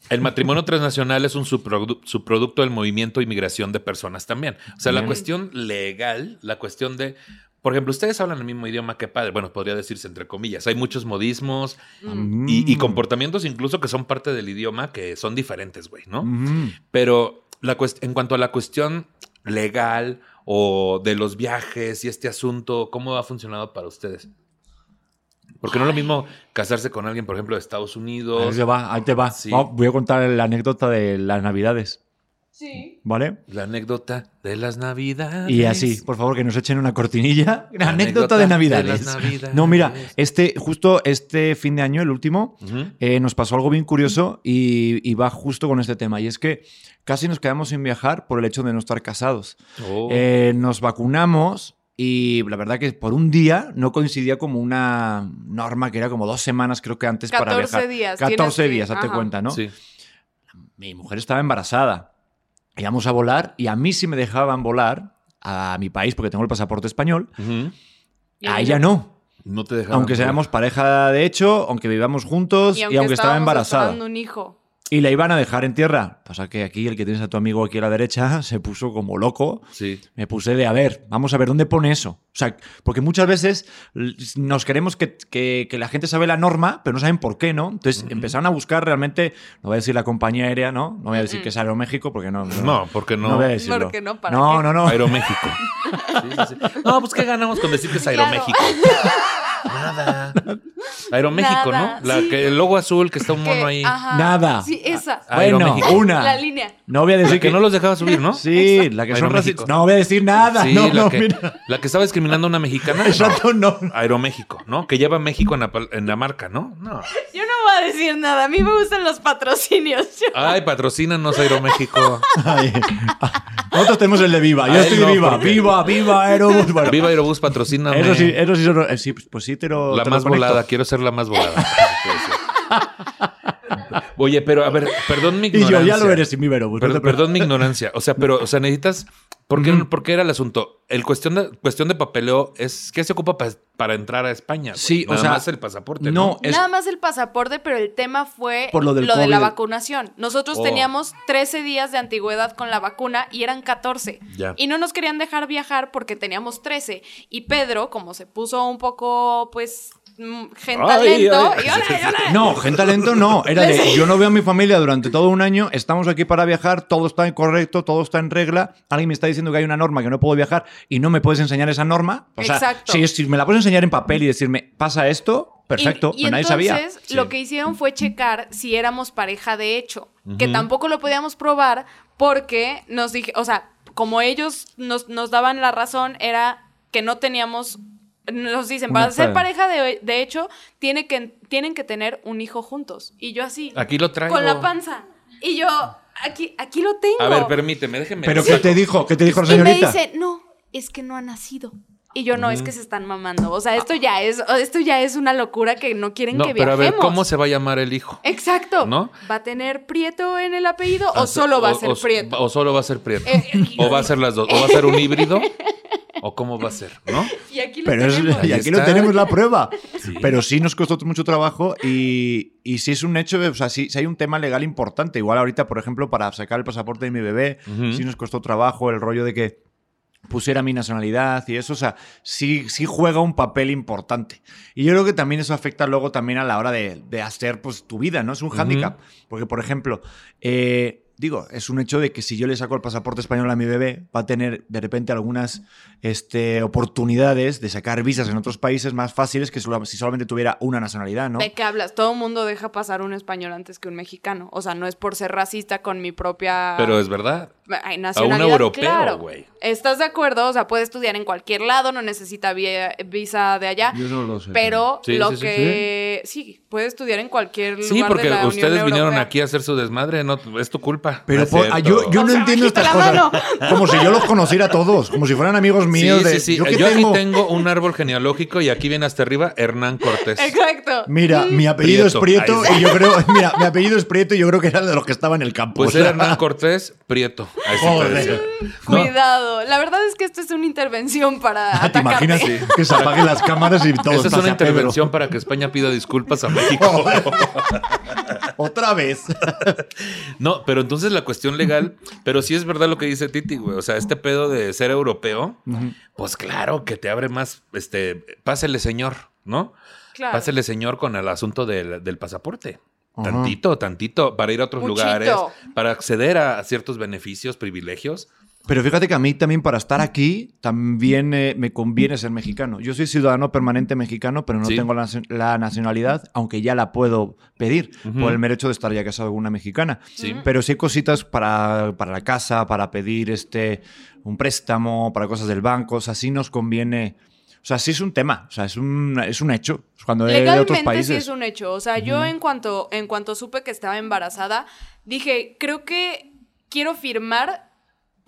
Speaker 2: el matrimonio transnacional es un subprodu- subproducto del movimiento y migración de personas también. O sea, la cuestión legal, la cuestión de... Por ejemplo, ustedes hablan el mismo idioma que padre. Bueno, podría decirse entre comillas. Hay muchos modismos
Speaker 4: Mm.
Speaker 2: y, y comportamientos incluso que son parte del idioma que son diferentes, güey, ¿no?
Speaker 4: Mm.
Speaker 2: Pero la en cuanto a la cuestión legal o de los viajes y este asunto, ¿cómo ha funcionado para ustedes? Porque no es lo mismo casarse con alguien, por ejemplo, de Estados
Speaker 4: Ahí
Speaker 2: Unidos.
Speaker 4: te va, ahí te va.
Speaker 2: Sí.
Speaker 4: Vamos, voy a contar la anécdota de las navidades,
Speaker 3: Sí.
Speaker 4: ¿vale?
Speaker 2: La anécdota de las navidades.
Speaker 4: Y así, por favor, que nos echen una cortinilla. La
Speaker 2: La
Speaker 4: anécdota,
Speaker 2: anécdota
Speaker 4: de
Speaker 2: de
Speaker 4: navidades.
Speaker 2: las Navidades.
Speaker 4: No, mira, este, justo este fin de año, el último, eh, nos pasó algo bien curioso y, y va justo con este tema. Y es que casi nos quedamos sin viajar por el hecho de no estar casados.
Speaker 2: Oh.
Speaker 4: Eh, nos vacunamos y la verdad que por un día no coincidía como una norma que era como dos semanas, creo que antes para
Speaker 3: 14
Speaker 4: viajar.
Speaker 3: días,
Speaker 4: 14
Speaker 3: tienes que-
Speaker 4: días, date
Speaker 3: ajá.
Speaker 4: cuenta, ¿no?
Speaker 2: Sí.
Speaker 4: Mi mujer estaba embarazada. Íbamos a volar y a mí sí me dejaban volar a mi país porque tengo el pasaporte español.
Speaker 2: Ujú.
Speaker 3: Y
Speaker 4: A ella no.
Speaker 2: No te dejaban.
Speaker 4: Aunque seamos pareja de hecho, aunque vivamos juntos y aunque, estaba
Speaker 3: estábamos
Speaker 4: embarazada.
Speaker 3: esperando un hijo.
Speaker 4: Y la iban a dejar en tierra. Pasa que aquí el que tienes a tu amigo aquí a la derecha (laughs) se puso como loco.
Speaker 2: Sí.
Speaker 4: Me puse de, a ver, vamos a ver, ¿dónde pone eso? O sea, porque muchas veces nos queremos que, que- que la gente sabe la norma, pero no saben por qué, ¿no? Entonces empezaron a buscar realmente, no voy a decir la compañía aérea, ¿no? No voy a decir que es Aeroméxico, porque no. No,
Speaker 2: No, porque no.
Speaker 4: no voy a decirlo.
Speaker 3: Porque no, ¿para
Speaker 4: no,
Speaker 3: qué?
Speaker 4: no, no.
Speaker 2: Aeroméxico. (laughs) Sí, sí, sí. No, pues ¿qué ganamos con decir que es
Speaker 3: Claro.
Speaker 2: Aeroméxico? (laughs) Nada. Aeroméxico,
Speaker 3: Nada,
Speaker 2: ¿no? La,
Speaker 3: sí.
Speaker 2: que, el logo azul que está un mono ahí.
Speaker 3: ajá.
Speaker 4: Nada.
Speaker 3: Sí, esa.
Speaker 2: Ah,
Speaker 4: Bueno,
Speaker 2: Aeroméxico.
Speaker 4: una.
Speaker 3: La línea.
Speaker 4: No voy a
Speaker 2: La
Speaker 4: decir
Speaker 2: que no los dejaba subir, ¿no?
Speaker 4: Sí, la que son
Speaker 2: Aeroméxico.
Speaker 4: racistas. No voy a decir nada.
Speaker 2: Sí,
Speaker 4: no,
Speaker 2: la,
Speaker 4: no,
Speaker 2: que,
Speaker 4: mira.
Speaker 2: la que estaba discriminando a una mexicana. (laughs)
Speaker 4: Exacto, no.
Speaker 2: Aeroméxico, ¿no? Que lleva México en la, pal- en la marca, ¿no? No.
Speaker 3: Yo no voy a decir nada. A mí me gustan los patrocinios.
Speaker 2: Ay, patrocínanos Aeroméxico.
Speaker 4: Ay, Nosotros tenemos el de Viva. Yo
Speaker 2: A él
Speaker 4: estoy
Speaker 2: no,
Speaker 4: Viva.
Speaker 2: porque-
Speaker 4: Viva, viva, Aerobús. Bueno,
Speaker 2: Viva Aerobús, patrocíname.
Speaker 4: eso sí, eso sí, son- eh, sí, pues sí, te lo.
Speaker 2: La
Speaker 4: te lo
Speaker 2: más
Speaker 4: conecto.
Speaker 2: volada, quiero ser la más volada. (laughs) Oye, pero a ver, perdón mi
Speaker 4: Y yo
Speaker 2: ignorancia.
Speaker 4: ya lo eres sin mi vero. pues,
Speaker 2: Perdón, perdón mi ignorancia. O sea, pero, o sea, necesitas. ¿Por qué, por qué era el asunto? El cuestión de, cuestión de papeleo es ¿qué se ocupa pa- para entrar a España? güey?
Speaker 4: Sí, o
Speaker 2: Nada
Speaker 4: sea,
Speaker 2: más el pasaporte.
Speaker 4: No, es
Speaker 3: Nada más el pasaporte, pero el tema fue
Speaker 4: Por lo del
Speaker 3: de la vacunación. Nosotros
Speaker 2: Oh.
Speaker 3: teníamos 13 días de antigüedad con la vacuna y eran 14.
Speaker 2: Ya.
Speaker 3: Y no nos querían dejar viajar porque teníamos 13. Y Pedro, como se puso un poco, pues, gentalento, órale, órale.
Speaker 4: No, gente lento no. Era de yo no veo a mi familia durante todo un año, estamos aquí para viajar, todo está incorrecto, todo está en regla. Alguien me está diciendo que hay una norma que no puedo viajar y no me puedes enseñar esa norma. O sea,
Speaker 3: Exacto.
Speaker 4: Si, si me la puedes enseñar en papel y decirme, pasa esto, perfecto,
Speaker 3: Y, y
Speaker 4: pero nadie
Speaker 3: entonces
Speaker 4: sabía.
Speaker 3: lo que hicieron fue checar si éramos pareja de hecho, que tampoco lo podíamos probar porque nos dije, o sea, como ellos nos, nos daban la razón, era que no teníamos, nos dicen, para ser
Speaker 4: pareja.
Speaker 3: de, de hecho, tiene que, tienen que tener un hijo juntos. Y yo así,
Speaker 2: Aquí lo traigo.
Speaker 3: con la panza. Y yo, aquí, aquí lo tengo.
Speaker 2: A ver, permíteme, déjeme.
Speaker 4: Pero ¿qué te dijo? ¿Qué te dijo la
Speaker 3: y me
Speaker 4: señorita?
Speaker 3: dice, no, es que no ha nacido. Y yo, no, es que se están mamando. O sea, esto ya es, esto ya es una locura que no quieren
Speaker 2: No,
Speaker 3: que
Speaker 2: pero a
Speaker 3: viajemos.
Speaker 2: ver, ¿cómo se va a llamar el hijo?
Speaker 3: Exacto.
Speaker 2: ¿No?
Speaker 3: ¿Va a tener Prieto en el apellido o
Speaker 2: Ah,
Speaker 3: solo va a ser Prieto?
Speaker 2: O solo va a ser Prieto.
Speaker 3: Eh, eh,
Speaker 2: o va a ser las dos. O va a ser un (laughs) híbrido. O cómo va a ser, ¿no? (laughs)
Speaker 3: y aquí lo
Speaker 4: Pero es-
Speaker 3: tenemos.
Speaker 4: y
Speaker 2: Ahí
Speaker 4: aquí lo tenemos la prueba.
Speaker 2: Sí.
Speaker 4: Pero sí nos costó mucho trabajo y, y sí es un hecho, o sea, sí, sí hay un tema legal importante. Igual ahorita, por ejemplo, para sacar el pasaporte de mi bebé,
Speaker 2: Ujú.
Speaker 4: sí nos costó trabajo el rollo de que pusiera mi nacionalidad y eso, o sea, sí, sí juega un papel importante. Y yo creo que también eso afecta luego también a la hora de, de hacer pues tu vida, ¿no? Es un hándicap. Porque, por ejemplo, eh, digo, es un hecho de que si yo le saco el pasaporte español a mi bebé, va a tener de repente algunas este, oportunidades de sacar visas en otros países más fáciles que si solamente tuviera una nacionalidad, ¿no?
Speaker 3: ¿De qué hablas? Todo el mundo deja pasar un español antes que un mexicano. O sea, no es por ser racista con mi propia
Speaker 2: Pero es verdad.
Speaker 3: Ay, nacionalidad.
Speaker 2: europeo,
Speaker 3: claro.
Speaker 2: güey.
Speaker 3: ¿Estás de acuerdo? O sea, puede estudiar en cualquier lado, no necesita visa de allá.
Speaker 4: Yo eso lo sé.
Speaker 3: Pero
Speaker 2: Sí,
Speaker 3: lo
Speaker 2: sí, sí.
Speaker 3: que sí. puede estudiar en cualquier lugar
Speaker 2: Sí, porque
Speaker 3: de la Unión
Speaker 2: ustedes vinieron
Speaker 3: Europea.
Speaker 2: aquí a hacer su desmadre. No, es tu culpa.
Speaker 4: Pero por- ah, yo, yo no
Speaker 3: sea,
Speaker 4: entiendo estas cosas. Como si yo los conociera a todos, como si fueran amigos míos.
Speaker 2: Sí,
Speaker 4: de,
Speaker 2: sí, sí.
Speaker 4: ¿Yo
Speaker 2: Yo, aquí
Speaker 4: tengo?
Speaker 2: un árbol genealógico y aquí viene hasta arriba Hernán Cortés.
Speaker 3: Exacto.
Speaker 4: Mira, mi apellido
Speaker 2: Prieto.
Speaker 4: es Prieto
Speaker 2: Ahí
Speaker 4: y yo creo, mira, mi apellido es Prieto y yo creo que era de los que estaban en el campo.
Speaker 2: Pues
Speaker 4: o sea,
Speaker 2: era Hernán Cortés Prieto. Ahí sí te
Speaker 4: Joder.
Speaker 2: decía.
Speaker 3: Cuidado. La verdad es que esto es una intervención para
Speaker 4: ¿Te
Speaker 3: atacarte.
Speaker 4: imaginas que se apaguen las cámaras y todo
Speaker 2: Esta es una
Speaker 4: Pedro?
Speaker 2: intervención para que España pida disculpas a México. (laughs)
Speaker 4: Otra vez.
Speaker 2: No, pero entonces la cuestión legal, pero sí es verdad lo que dice Titi, güey. O sea, este pedo de ser europeo, pues claro que te abre más, este, pásele señor, ¿no?
Speaker 3: Claro.
Speaker 2: Pásele señor con el asunto del, del pasaporte. Tantito, tantito, para ir a otros
Speaker 3: Muchito.
Speaker 2: lugares, para acceder a ciertos beneficios, privilegios.
Speaker 4: Pero fíjate que a mí también para estar aquí también eh, me conviene ser mexicano. Yo soy ciudadano permanente mexicano, pero no
Speaker 2: Sí.
Speaker 4: tengo la, nacio- la nacionalidad, aunque ya la puedo pedir por el mero hecho de estar ya casado con una mexicana.
Speaker 2: Sí.
Speaker 4: Pero sí hay cositas para, para la casa, para pedir este, un préstamo, para cosas del banco. O sea, sí nos conviene. O sea, sí es un tema. O sea, es un, es un hecho. Cuando es de otros
Speaker 3: Legalmente
Speaker 4: países.
Speaker 3: sí es un hecho. O sea, yo en cuanto, en cuanto supe que estaba embarazada, dije, creo que quiero firmar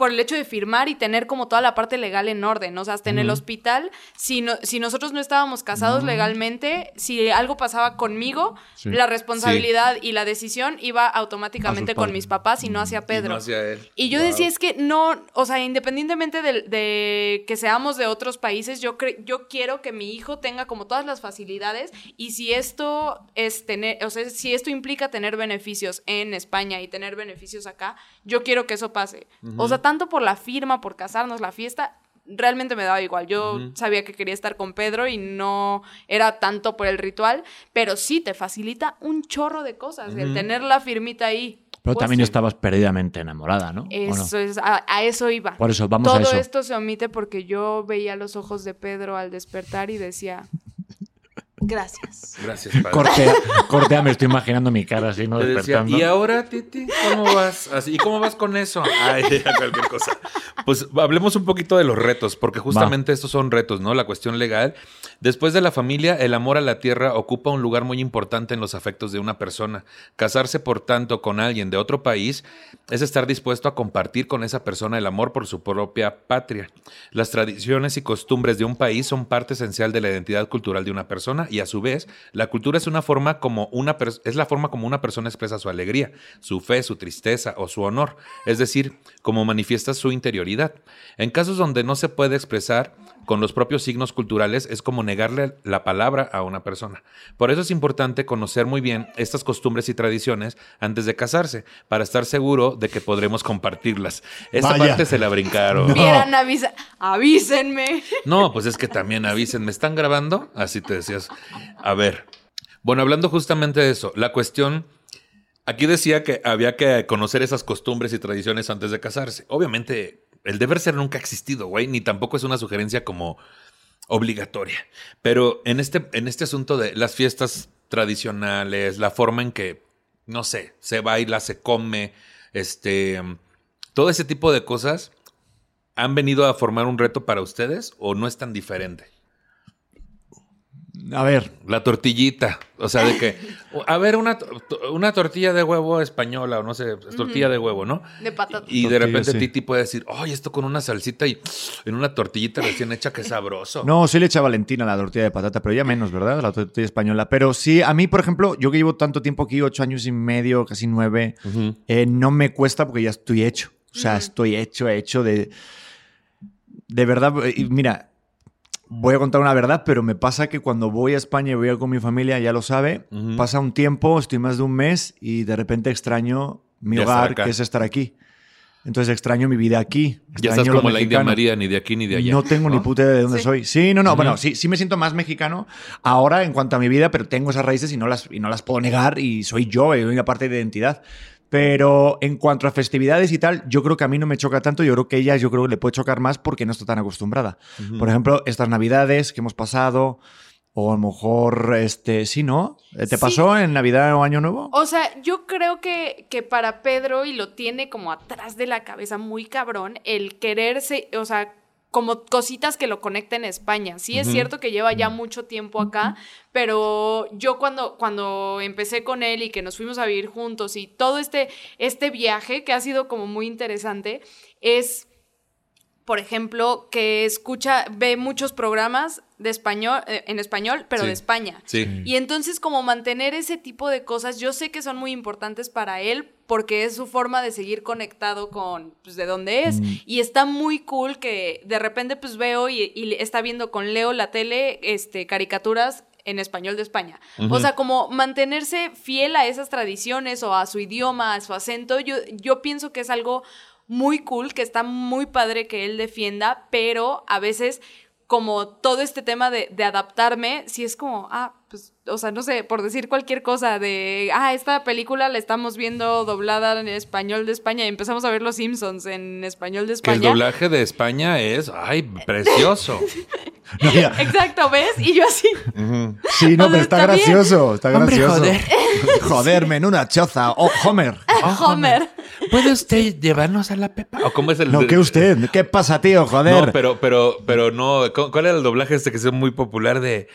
Speaker 3: por el hecho de firmar y tener como toda la parte legal en orden. O sea, hasta en el hospital, si, no, si nosotros no estábamos casados legalmente, si algo pasaba conmigo,
Speaker 4: Sí.
Speaker 3: la responsabilidad y la decisión iba automáticamente con mis papás y no hacia Pedro.
Speaker 2: Y no hacia él.
Speaker 3: Y yo
Speaker 2: Wow.
Speaker 3: decía, es que no, o sea, independientemente de, de que seamos de otros países, yo, cre- yo quiero que mi hijo tenga como todas las facilidades y si esto es tener, o sea, si esto implica tener beneficios en España y tener beneficios acá, yo quiero que eso pase. O sea, tanto por la firma, por casarnos, la fiesta, realmente me daba igual. Yo sabía que quería estar con Pedro y no era tanto por el ritual, pero sí te facilita un chorro de cosas, el tener la firmita ahí.
Speaker 4: Pero
Speaker 3: Pues
Speaker 4: también
Speaker 3: sí.
Speaker 4: estabas perdidamente enamorada, ¿no?
Speaker 3: Eso es, a, a eso iba.
Speaker 4: Por eso, vamos
Speaker 3: Todo
Speaker 4: a eso.
Speaker 3: esto se omite porque yo veía los ojos de Pedro al despertar y decía, gracias.
Speaker 2: Gracias, padre.
Speaker 4: Cortea, cortea, me estoy imaginando mi cara así, ¿no?
Speaker 2: Te decía,
Speaker 4: Despertando.
Speaker 2: ¿y ahora, Titi? ¿Cómo vas? Así, ¿Y cómo vas con eso? Ay, (laughs) cualquier cosa. Pues hablemos un poquito de los retos, porque justamente estos son retos, ¿no? La cuestión legal. Después de la familia, el amor a la tierra ocupa un lugar muy importante en los afectos de una persona. Casarse, por tanto, con alguien de otro país es estar dispuesto a compartir con esa persona el amor por su propia patria. Las tradiciones y costumbres de un país son parte esencial de la identidad cultural de una persona y a su vez, la cultura es una forma como una es la forma como una persona expresa su alegría, su fe, su tristeza o su honor, es decir, como manifiesta su interioridad. En casos donde no se puede expresar con los propios signos culturales es como negarle la palabra a una persona. Por eso es importante conocer muy bien estas costumbres y tradiciones antes de casarse, para estar seguro de que podremos compartirlas. Esta
Speaker 4: Vaya.
Speaker 2: parte se la brincaron.
Speaker 3: Vieran, avisa, avísenme.
Speaker 2: No, pues es que también avisen, ¿me están grabando? Así te decías. A ver. Bueno, hablando justamente de eso, la cuestión. Aquí decía que había que conocer esas costumbres y tradiciones antes de casarse. Obviamente, el deber ser nunca ha existido, güey, ni tampoco es una sugerencia como obligatoria. Pero en este, en este asunto de las fiestas tradicionales, la forma en que, no sé, se baila, se come, este, todo ese tipo de cosas, ¿han venido a formar un reto para ustedes o no es tan diferente?
Speaker 4: A ver,
Speaker 2: La tortillita, o sea, de que, a ver, una, una tortilla de huevo española, o no sé, es tortilla de huevo, ¿no?
Speaker 3: De patata.
Speaker 2: Y de repente
Speaker 4: sí.
Speaker 2: Titi puede decir, oye, esto con una salsita y en una tortillita recién hecha, qué sabroso.
Speaker 4: no, sí le echa Valentina la tortilla de patata, pero ya menos, ¿verdad? La tortilla española. Pero sí, a mí, por ejemplo, yo que llevo tanto tiempo aquí, ocho años y medio, casi nueve, eh, no me cuesta porque ya estoy hecho. O sea, estoy hecho, hecho de. De verdad, y mira, voy a contar una verdad, pero me pasa que cuando voy a España y voy a con mi familia, ya lo sabe,
Speaker 2: Ujú.
Speaker 4: pasa un tiempo, estoy más de un mes y de repente extraño mi
Speaker 2: Ya
Speaker 4: hogar, que es estar aquí. Entonces extraño mi vida aquí.
Speaker 2: Ya estás como la India. María, ni de aquí ni de allá.
Speaker 4: No tengo ni puta idea de dónde
Speaker 3: Sí.
Speaker 4: soy. Sí, no, no.
Speaker 2: Ujú.
Speaker 4: Bueno, sí, sí me siento más mexicano ahora en cuanto a mi vida, pero tengo esas raíces y no las, y no las puedo negar y soy yo, y una parte de identidad. Pero en cuanto a festividades y tal, yo creo que a mí no me choca tanto. Yo creo que ella, yo creo que le puede chocar más porque no está tan acostumbrada. Por ejemplo, estas navidades que hemos pasado, o a lo mejor, este, sí, ¿no? ¿Te
Speaker 3: Sí.
Speaker 4: pasó en Navidad o Año Nuevo?
Speaker 3: O sea, yo creo que, que para Pedro, y lo tiene como atrás de la cabeza muy cabrón, el quererse, o sea, como cositas que lo conecten a España. Sí es cierto que lleva ya mucho tiempo acá, pero yo cuando, cuando empecé con él y que nos fuimos a vivir juntos y todo este, este viaje que ha sido como muy interesante, es por ejemplo, que escucha, ve muchos programas de español, eh, en español, pero
Speaker 2: Sí.
Speaker 3: de España.
Speaker 2: Sí.
Speaker 3: Y entonces como mantener ese tipo de cosas, yo sé que son muy importantes para él porque es su forma de seguir conectado con pues, de dónde es. Y está muy cool que de repente pues veo y, y está viendo con Leo la tele este, caricaturas en español de España. O sea, como mantenerse fiel a esas tradiciones o a su idioma, a su acento, yo, yo pienso que es algo muy cool, que está muy padre que él defienda, pero a veces como todo este tema de, de adaptarme, si es como, ah, pues, o sea, no sé, por decir cualquier cosa de, ah, esta película la estamos viendo doblada en español de España y empezamos a ver Los Simpsons en español de
Speaker 2: Que el
Speaker 3: España.
Speaker 2: doblaje de España es, ay, precioso. (laughs)
Speaker 4: No,
Speaker 3: Exacto, ¿ves? Y yo así,
Speaker 2: Ujú. (laughs)
Speaker 4: Sí, no,
Speaker 3: O sea,
Speaker 4: pero está, gracioso. Está
Speaker 2: Hombre,
Speaker 4: gracioso.
Speaker 2: joder. (laughs)
Speaker 4: Joderme en una choza. Oh, Homer.
Speaker 3: Homer.
Speaker 2: ¿Puede usted llevarnos a la Pepa? ¿O cómo es el
Speaker 4: No, ¿qué usted? ¿Qué pasa, tío? Joder.
Speaker 2: No, pero, pero, pero no. ¿cu- ¿Cuál era el doblaje este que es muy popular de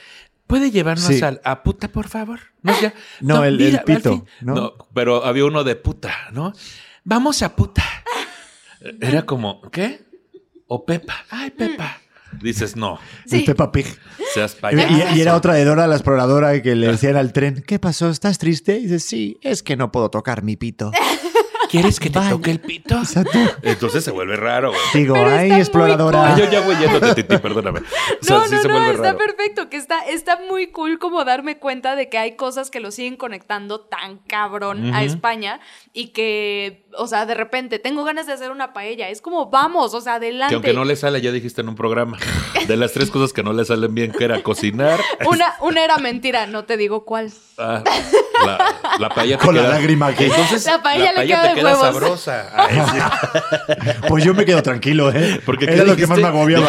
Speaker 2: ¿Puede llevarnos
Speaker 4: Sí.
Speaker 2: al, a puta, por favor? No, ya-
Speaker 4: No, el- el
Speaker 2: al
Speaker 4: pito. ¿no?
Speaker 2: pero había uno de puta, ¿no? Vamos a puta. Era como, ¿qué? O Pepa. Ay, Pepa. Dices, no,
Speaker 3: Sí.
Speaker 4: El Peppa Pig.
Speaker 2: seas
Speaker 4: Y, y- y era otra de Dora la exploradora que le decían al tren, ¿qué pasó? ¿Estás triste? Y dice, sí, es que no puedo tocar mi pito. (laughs)
Speaker 2: ¿Quieres que te toque el pito?
Speaker 4: Exacto.
Speaker 2: Entonces se vuelve raro, güey.
Speaker 4: Digo,
Speaker 3: Pero
Speaker 4: ay, exploradora.
Speaker 2: Ay, yo ya voy yéndote, Titi, perdóname. O sea,
Speaker 3: No,
Speaker 2: sí
Speaker 3: no,
Speaker 2: se
Speaker 3: no,
Speaker 2: vuelve
Speaker 3: está
Speaker 2: raro.
Speaker 3: perfecto, que está, está muy cool como darme cuenta de que hay cosas que lo siguen conectando tan cabrón a. España y que, o sea, de repente tengo ganas de hacer una paella, es como vamos, o sea, adelante.
Speaker 2: Que aunque no le sale, ya dijiste en un programa, de las tres cosas que no le salen bien, que era cocinar,
Speaker 3: una, una era mentira, no te digo cuál.
Speaker 2: ah, la, la paella te
Speaker 4: Con la lágrima aquí.
Speaker 2: Entonces,
Speaker 3: La paella le queda
Speaker 2: te
Speaker 3: de
Speaker 2: queda
Speaker 3: huevos.
Speaker 2: sabrosa. (laughs) Ay, sí.
Speaker 4: Pues yo me quedo tranquilo, ¿eh?
Speaker 2: Porque
Speaker 4: Era
Speaker 2: ¿qué
Speaker 4: lo que más me agobiaba.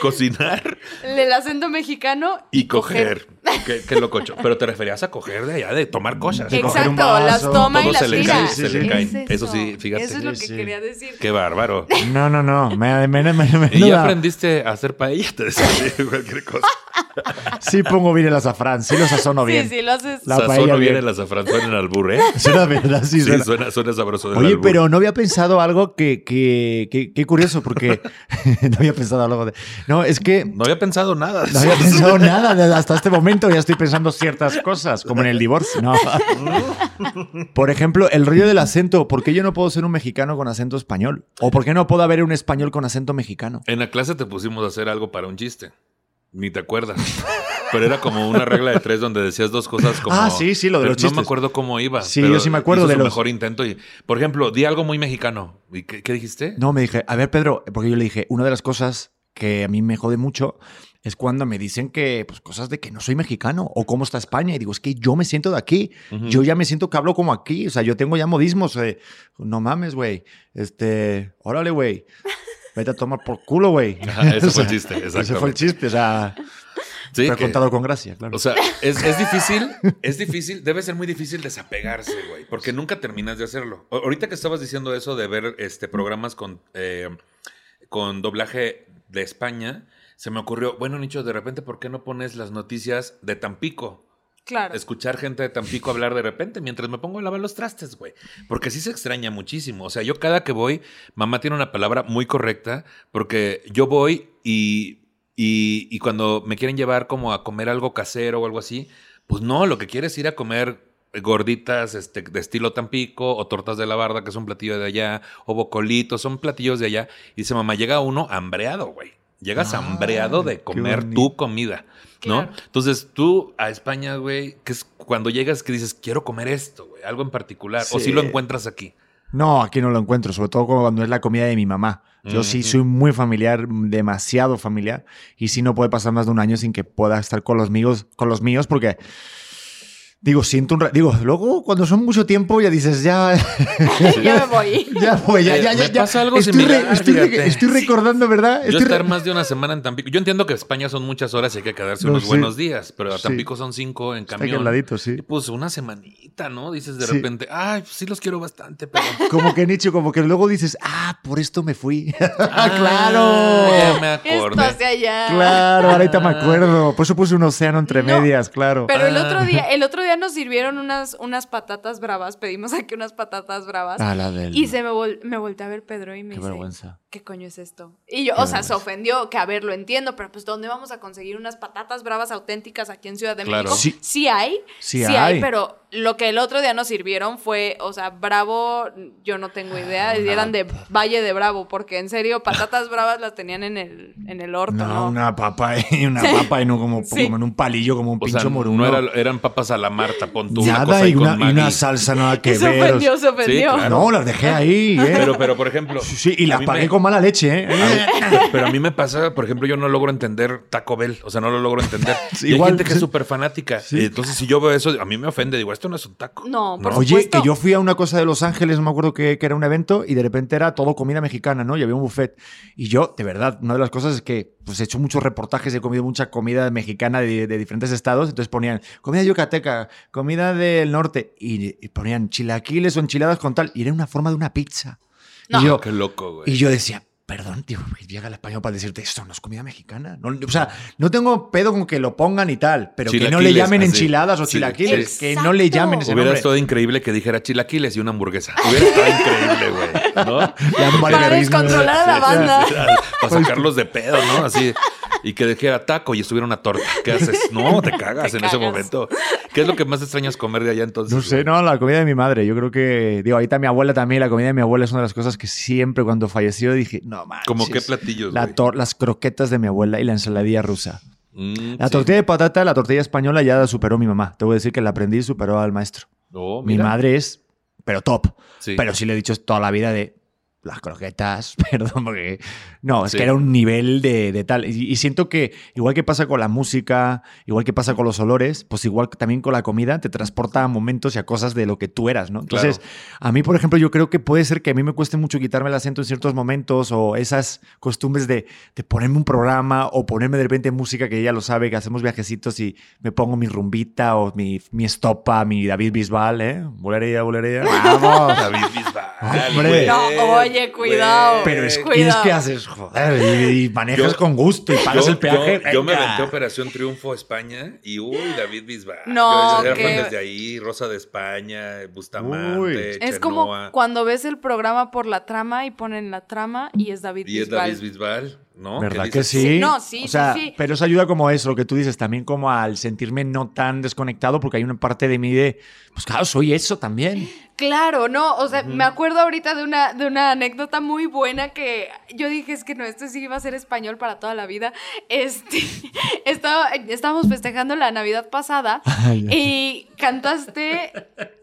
Speaker 2: Cocinar
Speaker 3: El acento mexicano
Speaker 2: y coger. Qué, qué lococho. Pero te referías a coger de allá, de tomar cosas.
Speaker 4: De coger
Speaker 3: Exacto,
Speaker 4: un vaso,
Speaker 3: las toma y
Speaker 2: todo
Speaker 3: las
Speaker 2: se le
Speaker 3: tira.
Speaker 2: cae, se le
Speaker 3: Es
Speaker 2: cae. Eso sí, fíjate.
Speaker 3: Eso es lo que
Speaker 4: Sí, sí.
Speaker 3: quería decir.
Speaker 2: Qué bárbaro.
Speaker 4: No, no, no. Me, me, me- me-
Speaker 2: ¿Y ya aprendiste a hacer paella? Te decía cualquier cosa. (laughs)
Speaker 4: Sí pongo bien el azafrán, sí lo sazono bien.
Speaker 3: Sí, sí, lo haces.
Speaker 4: La
Speaker 2: Sazono
Speaker 4: paella
Speaker 2: bien el azafrán, suena en albur, ¿eh? (laughs)
Speaker 4: Suena verdad, sí,
Speaker 2: Sí,
Speaker 4: suena.
Speaker 2: suena, suena sabroso del
Speaker 4: Oye,
Speaker 2: albur.
Speaker 4: pero no había pensado algo que, que, que, que curioso, porque (laughs) no había pensado algo de... No, es que
Speaker 2: No había pensado nada.
Speaker 4: no había pensado nada hasta este momento, ya estoy pensando ciertas cosas, como en el divorcio. No. (laughs) Por ejemplo, el rollo del acento, ¿por qué yo no puedo ser un mexicano con acento español? ¿O por qué no puedo haber un español con acento mexicano?
Speaker 2: En la clase te pusimos a hacer algo para un chiste. Ni te acuerdas. Pero era como una regla de tres donde decías dos cosas como...
Speaker 4: Ah, sí, sí, lo de los
Speaker 2: No
Speaker 4: chistes.
Speaker 2: me acuerdo cómo iba.
Speaker 4: Sí,
Speaker 2: pero
Speaker 4: yo sí me acuerdo
Speaker 2: hizo
Speaker 4: de
Speaker 2: su
Speaker 4: los-
Speaker 2: mejor intento. Y, por ejemplo, di algo muy mexicano. ¿Y qué, qué dijiste?
Speaker 4: No, me dije, a ver, Pedro, porque yo le dije, una de las cosas que a mí me jode mucho es cuando me dicen que, pues, cosas de que no soy mexicano o cómo está España. Y digo, es que yo me siento de aquí.
Speaker 2: Ujú.
Speaker 4: Yo ya me siento que hablo como aquí. O sea, yo tengo ya modismos. eh, no mames, güey. Este, órale, güey. Vete a tomar por culo, güey. (laughs)
Speaker 2: Ese (laughs) fue el chiste,
Speaker 4: Ese fue el chiste. O sea,
Speaker 2: Sí,
Speaker 4: pero
Speaker 2: que-
Speaker 4: contado con gracia, claro.
Speaker 2: O sea, es, es difícil, (laughs) es difícil, debe ser muy difícil desapegarse, güey, porque nunca terminas de hacerlo. Ahorita que estabas diciendo eso de ver este, programas con, eh, con doblaje de España, se me ocurrió, bueno, Nicho, de repente, ¿por qué no pones las noticias de Tampico? Escuchar gente de Tampico hablar de repente mientras me pongo a lavar los trastes, güey. Porque sí se extraña muchísimo. O sea, yo cada que voy, mamá tiene una palabra muy correcta, porque yo voy y, y, cuando me quieren llevar como a comer algo casero o algo así, pues no, lo que quiero es ir a comer gorditas este, de estilo Tampico o tortas de la barda, que es un platillo de allá, o bocolitos, son platillos de allá. Y dice, mamá, llega uno hambreado, güey. Llegas hambreado de comer tu comida, ¿no?
Speaker 3: Claro.
Speaker 2: Entonces tú a España, güey, que es cuando llegas que dices, quiero comer esto, güey, algo en particular, o
Speaker 4: Sí.
Speaker 2: si lo encuentras aquí.
Speaker 4: No, aquí no lo encuentro, sobre todo cuando es la comida de mi mamá. Yo sí soy muy familiar, demasiado familiar, y sí no puede pasar más de un año sin que pueda estar con los míos, con los míos, porque digo, siento un digo, luego cuando son mucho tiempo ya dices, ya, (laughs)
Speaker 3: ya me voy. (laughs)
Speaker 4: ya, pues, ya, ya, ya,
Speaker 2: me
Speaker 4: ya.
Speaker 2: pasa algo
Speaker 4: estoy,
Speaker 2: similar,
Speaker 4: estoy, re- estoy recordando, ¿verdad?
Speaker 2: Yo
Speaker 4: Estoy
Speaker 2: estar
Speaker 4: re-
Speaker 2: más de una semana en Tampico. Yo entiendo que España son muchas horas y hay que quedarse
Speaker 4: No,
Speaker 2: unos
Speaker 4: sí.
Speaker 2: buenos días, pero a
Speaker 4: Sí.
Speaker 2: Tampico son cinco en
Speaker 4: Está
Speaker 2: camión.
Speaker 4: ladito, sí.
Speaker 2: Y pues una semanita, ¿no? Dices de
Speaker 4: Sí.
Speaker 2: repente, ay, pues sí los quiero bastante, pero. (laughs)
Speaker 4: Como que Nicho, como que luego dices, ah, por esto me fui.
Speaker 2: Ah,
Speaker 4: claro.
Speaker 2: Ya me
Speaker 3: allá.
Speaker 4: Claro, ahorita me acuerdo. Por eso puse un océano entre
Speaker 3: No,
Speaker 4: medias, claro.
Speaker 3: Pero el
Speaker 2: Ah.
Speaker 3: otro día, el otro día nos sirvieron unas, unas patatas bravas. Pedimos aquí unas patatas bravas.
Speaker 4: Ah, la del...
Speaker 3: Y se me, vol- me volteó a ver Pedro y me
Speaker 4: Qué
Speaker 3: dice,
Speaker 4: vergüenza.
Speaker 3: ¿Qué coño es esto? Y yo, o sea, se ofendió, que a ver, lo entiendo, pero pues ¿dónde vamos a conseguir unas patatas bravas auténticas aquí en Ciudad de
Speaker 2: Claro.
Speaker 3: México?
Speaker 4: Sí.
Speaker 3: Sí, hay,
Speaker 4: Sí hay.
Speaker 3: pero lo que el otro día nos sirvieron fue, o sea, Bravo, yo no tengo idea, y eran de Valle de Bravo, porque en serio, patatas bravas las tenían en el, en el orto,
Speaker 4: No,
Speaker 3: ¿no?
Speaker 4: una papa (laughs) y una papa y no como,
Speaker 3: Sí.
Speaker 4: como en un palillo, como un
Speaker 2: O
Speaker 4: pincho
Speaker 2: sea,
Speaker 4: moruno.
Speaker 2: no era- eran papas a la Marta, pon tú una
Speaker 4: Nada
Speaker 2: cosa
Speaker 4: y
Speaker 2: con
Speaker 4: una, y una
Speaker 2: Maggi.
Speaker 4: salsa nada (laughs) que
Speaker 3: se
Speaker 4: ver.
Speaker 3: ofendió, se ofendió.
Speaker 2: claro.
Speaker 4: No, las dejé ahí, ¿eh?
Speaker 2: Pero, pero, por ejemplo.
Speaker 4: sí, sí, y las pagué
Speaker 2: me-
Speaker 4: con mala leche, ¿eh?
Speaker 2: a- (laughs) Pero a mí me pasa, por ejemplo, yo no logro entender Taco Bell. O sea, no lo logro entender. (laughs)
Speaker 4: Sí,
Speaker 2: y hay
Speaker 4: igual,
Speaker 2: gente que es súper fanática.
Speaker 4: Sí.
Speaker 2: Entonces, si yo veo eso, a mí me ofende. Digo, esto no es un taco.
Speaker 3: No, por
Speaker 4: Oye,
Speaker 3: supuesto.
Speaker 4: que yo fui a una cosa de Los Ángeles, no me acuerdo que, que era un evento, y de repente era todo comida mexicana, ¿no? Y había un buffet. Y yo, de verdad, una de las cosas es que pues he hecho muchos reportajes, he comido mucha comida mexicana de, de diferentes estados, entonces ponían comida yucateca, comida del norte, y, y ponían chilaquiles o enchiladas con tal, y era una forma de una pizza.
Speaker 3: No.
Speaker 4: Y yo,
Speaker 2: Qué loco, güey.
Speaker 4: y yo decía, perdón, tío, llega el español para decirte esto no es comida mexicana. No, o sea, no tengo pedo con que lo pongan y tal, pero que no le llamen
Speaker 2: así.
Speaker 4: enchiladas o
Speaker 2: Sí,
Speaker 4: chilaquiles,
Speaker 3: sí.
Speaker 4: que no le llamen ese
Speaker 2: Hubiera estado increíble que dijera chilaquiles y una hamburguesa. Hubiera estado increíble, güey. ¿No? (laughs)
Speaker 3: Para descontrolar a la
Speaker 4: Sí,
Speaker 3: banda.
Speaker 4: sí, sí.
Speaker 2: Para sacarlos de pedo, ¿no? Así. Y que dijera taco y estuviera una torta. ¿Qué haces? (laughs) No, te cagas
Speaker 3: Te
Speaker 2: en ese
Speaker 3: cagas.
Speaker 2: momento. ¿Qué es lo que más extrañas comer de allá entonces?
Speaker 4: No sé, no, la comida de mi madre. Yo creo que, digo, ahorita mi abuela también, la comida de mi abuela es una de las cosas que siempre cuando falleció dije, no manches.
Speaker 2: ¿Cómo qué platillos,
Speaker 4: La las croquetas de mi abuela y la ensaladilla rusa.
Speaker 2: Mm,
Speaker 4: La
Speaker 2: sí.
Speaker 4: tortilla de patata, la tortilla española ya la superó mi mamá. Te voy a decir que la aprendí y superó al maestro.
Speaker 2: Oh,
Speaker 4: Mi madre es, pero top.
Speaker 2: Sí.
Speaker 4: Pero sí le he dicho toda la vida de las croquetas, (laughs) perdón, porque no, es
Speaker 2: Sí.
Speaker 4: que era un nivel de, de tal. Y, y siento que igual que pasa con la música, igual que pasa con los olores, pues igual también con la comida, te transporta a momentos y a cosas de lo que tú eras, ¿no? Entonces, a mí, por ejemplo, yo creo que puede ser que a mí me cueste mucho quitarme el acento en ciertos momentos o esas costumbres de, de ponerme un programa o ponerme de repente música que ella lo sabe, que hacemos viajecitos y me pongo mi rumbita o mi, mi estopa, mi David Bisbal, ¿eh? Bolería, bolería. (laughs) Vamos.
Speaker 2: David Bisbal,
Speaker 4: Hombre.
Speaker 3: No, oye, cuidado.
Speaker 4: Pero es, y es
Speaker 3: cuidado.
Speaker 4: que haces, joder, y, y manejas
Speaker 2: Yo-
Speaker 4: con gusto y pagas
Speaker 2: Yo,
Speaker 4: el peaje.
Speaker 2: yo- yo me aventé Operación Triunfo España y uy, David Bisbal.
Speaker 3: No,
Speaker 2: Yo
Speaker 3: que-
Speaker 2: fan desde ahí, Rosa de España, Bustamante,
Speaker 3: Es
Speaker 2: Chenoa.
Speaker 3: como cuando ves el programa por la trama y ponen la trama y es David
Speaker 2: Y es
Speaker 3: Bisbal.
Speaker 2: David Bisbal, ¿no?
Speaker 4: ¿Verdad
Speaker 2: ¿Qué
Speaker 4: que? Sí,
Speaker 3: no, sí,
Speaker 4: O sea,
Speaker 3: sí, sí.
Speaker 4: pero eso ayuda como eso, lo que tú dices, también como al sentirme no tan desconectado, porque hay una parte de mí de, pues claro, soy eso también.
Speaker 3: Claro, no, o sea, me acuerdo ahorita de una, de una anécdota muy buena que yo dije, es que no, esto sí iba a ser español para toda la vida. Este, (laughs) estaba, estábamos festejando la Navidad pasada (laughs) y cantaste,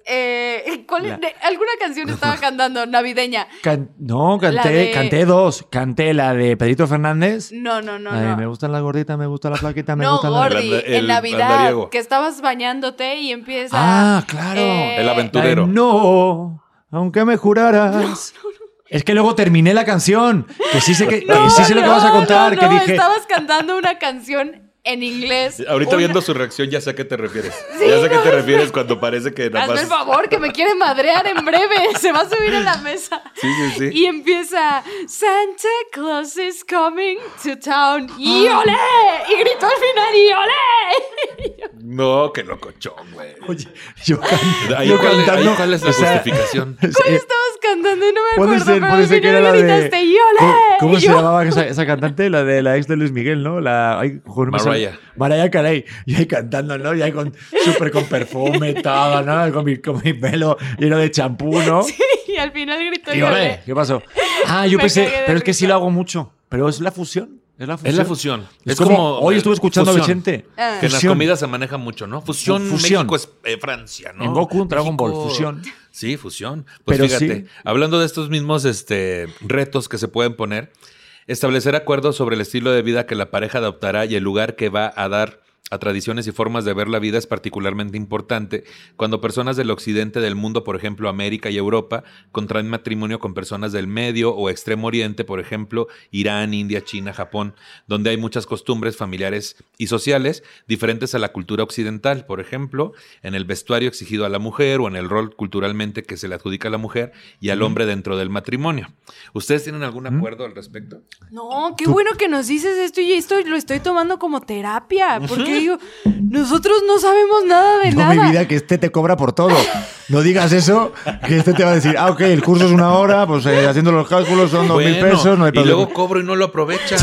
Speaker 3: eh, ¿cuál-
Speaker 4: La-
Speaker 3: de- alguna canción estaba (laughs) cantando navideña.
Speaker 4: Can- no,
Speaker 3: La
Speaker 4: canté,
Speaker 3: de-
Speaker 4: canté dos. Canté la de Pedrito Fernández.
Speaker 3: No, no, no,
Speaker 4: la
Speaker 3: no.
Speaker 4: me gustan las gorditas, me gusta la plaquita, me
Speaker 3: no,
Speaker 4: gusta la...
Speaker 3: Gordi,
Speaker 2: anda- el
Speaker 3: en Navidad, que estabas bañándote y empieza...
Speaker 4: Ah, claro.
Speaker 3: eh,
Speaker 2: El
Speaker 4: La
Speaker 2: aventurero.
Speaker 4: no, aunque me juraras. Es que luego terminé la canción. Que sí sé que, que
Speaker 3: No,
Speaker 4: sí sé lo que
Speaker 3: no,
Speaker 4: vas a contar.
Speaker 3: no,
Speaker 4: que
Speaker 3: no,
Speaker 4: dije.
Speaker 3: estabas cantando una canción en inglés.
Speaker 2: Ahorita
Speaker 3: Una-
Speaker 2: viendo su reacción ya sé a qué te refieres. (laughs) ya sé a qué te refieres cuando parece que nada
Speaker 3: Hazme
Speaker 2: más...
Speaker 3: el favor, que me quiere madrear en breve. (laughs) Se va a subir a la mesa.
Speaker 2: Sí, sí, sí.
Speaker 3: Y empieza Santa Claus is coming to town. ¡Y olé! Y gritó al final ¡Y olé! (laughs)
Speaker 2: No, qué locochón, güey.
Speaker 4: Oye, yo, can-
Speaker 2: Ahí
Speaker 4: yo
Speaker 2: cuál, ahí
Speaker 4: cantando.
Speaker 2: cuál es la
Speaker 4: o sea,
Speaker 2: justificación.
Speaker 4: eh,
Speaker 3: Estabas cantando y no me
Speaker 4: Puede
Speaker 3: acuerdo,
Speaker 4: ser,
Speaker 3: pero
Speaker 4: puede
Speaker 3: al
Speaker 4: ser que
Speaker 3: final
Speaker 4: era la de.
Speaker 3: gritaste ¡Y olé!
Speaker 4: ¿Cómo, cómo
Speaker 3: Y
Speaker 4: se llamaba esa, esa cantante? La de la ex de Luis Miguel, ¿no? La. Ay, joder, no me.
Speaker 2: Mariah.
Speaker 4: Mariah Carey. Y ahí cantando, ¿no? Y ahí con. Súper con perfume, todo, ¿no? Con mi, con mi pelo lleno de champú, ¿no?
Speaker 3: Y al final gritó
Speaker 4: Y. ¿qué pasó? Ah, yo
Speaker 3: Me
Speaker 4: pensé. Pero es que sí lo hago mucho. Pero es la fusión. Es la fusión.
Speaker 2: Es la fusión.
Speaker 4: Es, como, Hoy estuve escuchando a
Speaker 2: fusión.
Speaker 4: Vicente.
Speaker 3: Ah.
Speaker 2: Que en las comidas se maneja mucho, ¿no? Fusión,
Speaker 4: Fu- fusión.
Speaker 2: México es eh, Francia, ¿no?
Speaker 4: En Goku, Dragon Ball, fusión.
Speaker 2: Sí, fusión. Pues
Speaker 4: Pero
Speaker 2: fíjate,
Speaker 4: sí.
Speaker 2: hablando de estos mismos este, retos que se pueden poner, establecer acuerdos sobre el estilo de vida que la pareja adoptará y el lugar que va a dar a tradiciones y formas de ver la vida es particularmente importante cuando personas del occidente del mundo, por ejemplo América y Europa, contraen matrimonio con personas del Medio o Extremo Oriente, por ejemplo Irán, India, China, Japón, donde hay muchas costumbres familiares y sociales diferentes a la cultura occidental, por ejemplo, en el vestuario exigido a la mujer o en el rol culturalmente que se le adjudica a la mujer y al hombre dentro del matrimonio. ¿Ustedes tienen algún acuerdo al respecto?
Speaker 3: No, qué bueno que nos dices esto y esto lo estoy tomando como terapia. Porque (laughs) digo, nosotros no sabemos nada de
Speaker 4: No,
Speaker 3: nada.
Speaker 4: mi vida, que este te cobra por todo. No digas eso, que este te va a decir, ah, ok, el curso es una hora, pues eh, haciendo los cálculos son dos mil pesos, no hay
Speaker 2: y
Speaker 4: problema.
Speaker 2: luego cobro y no lo aprovechan.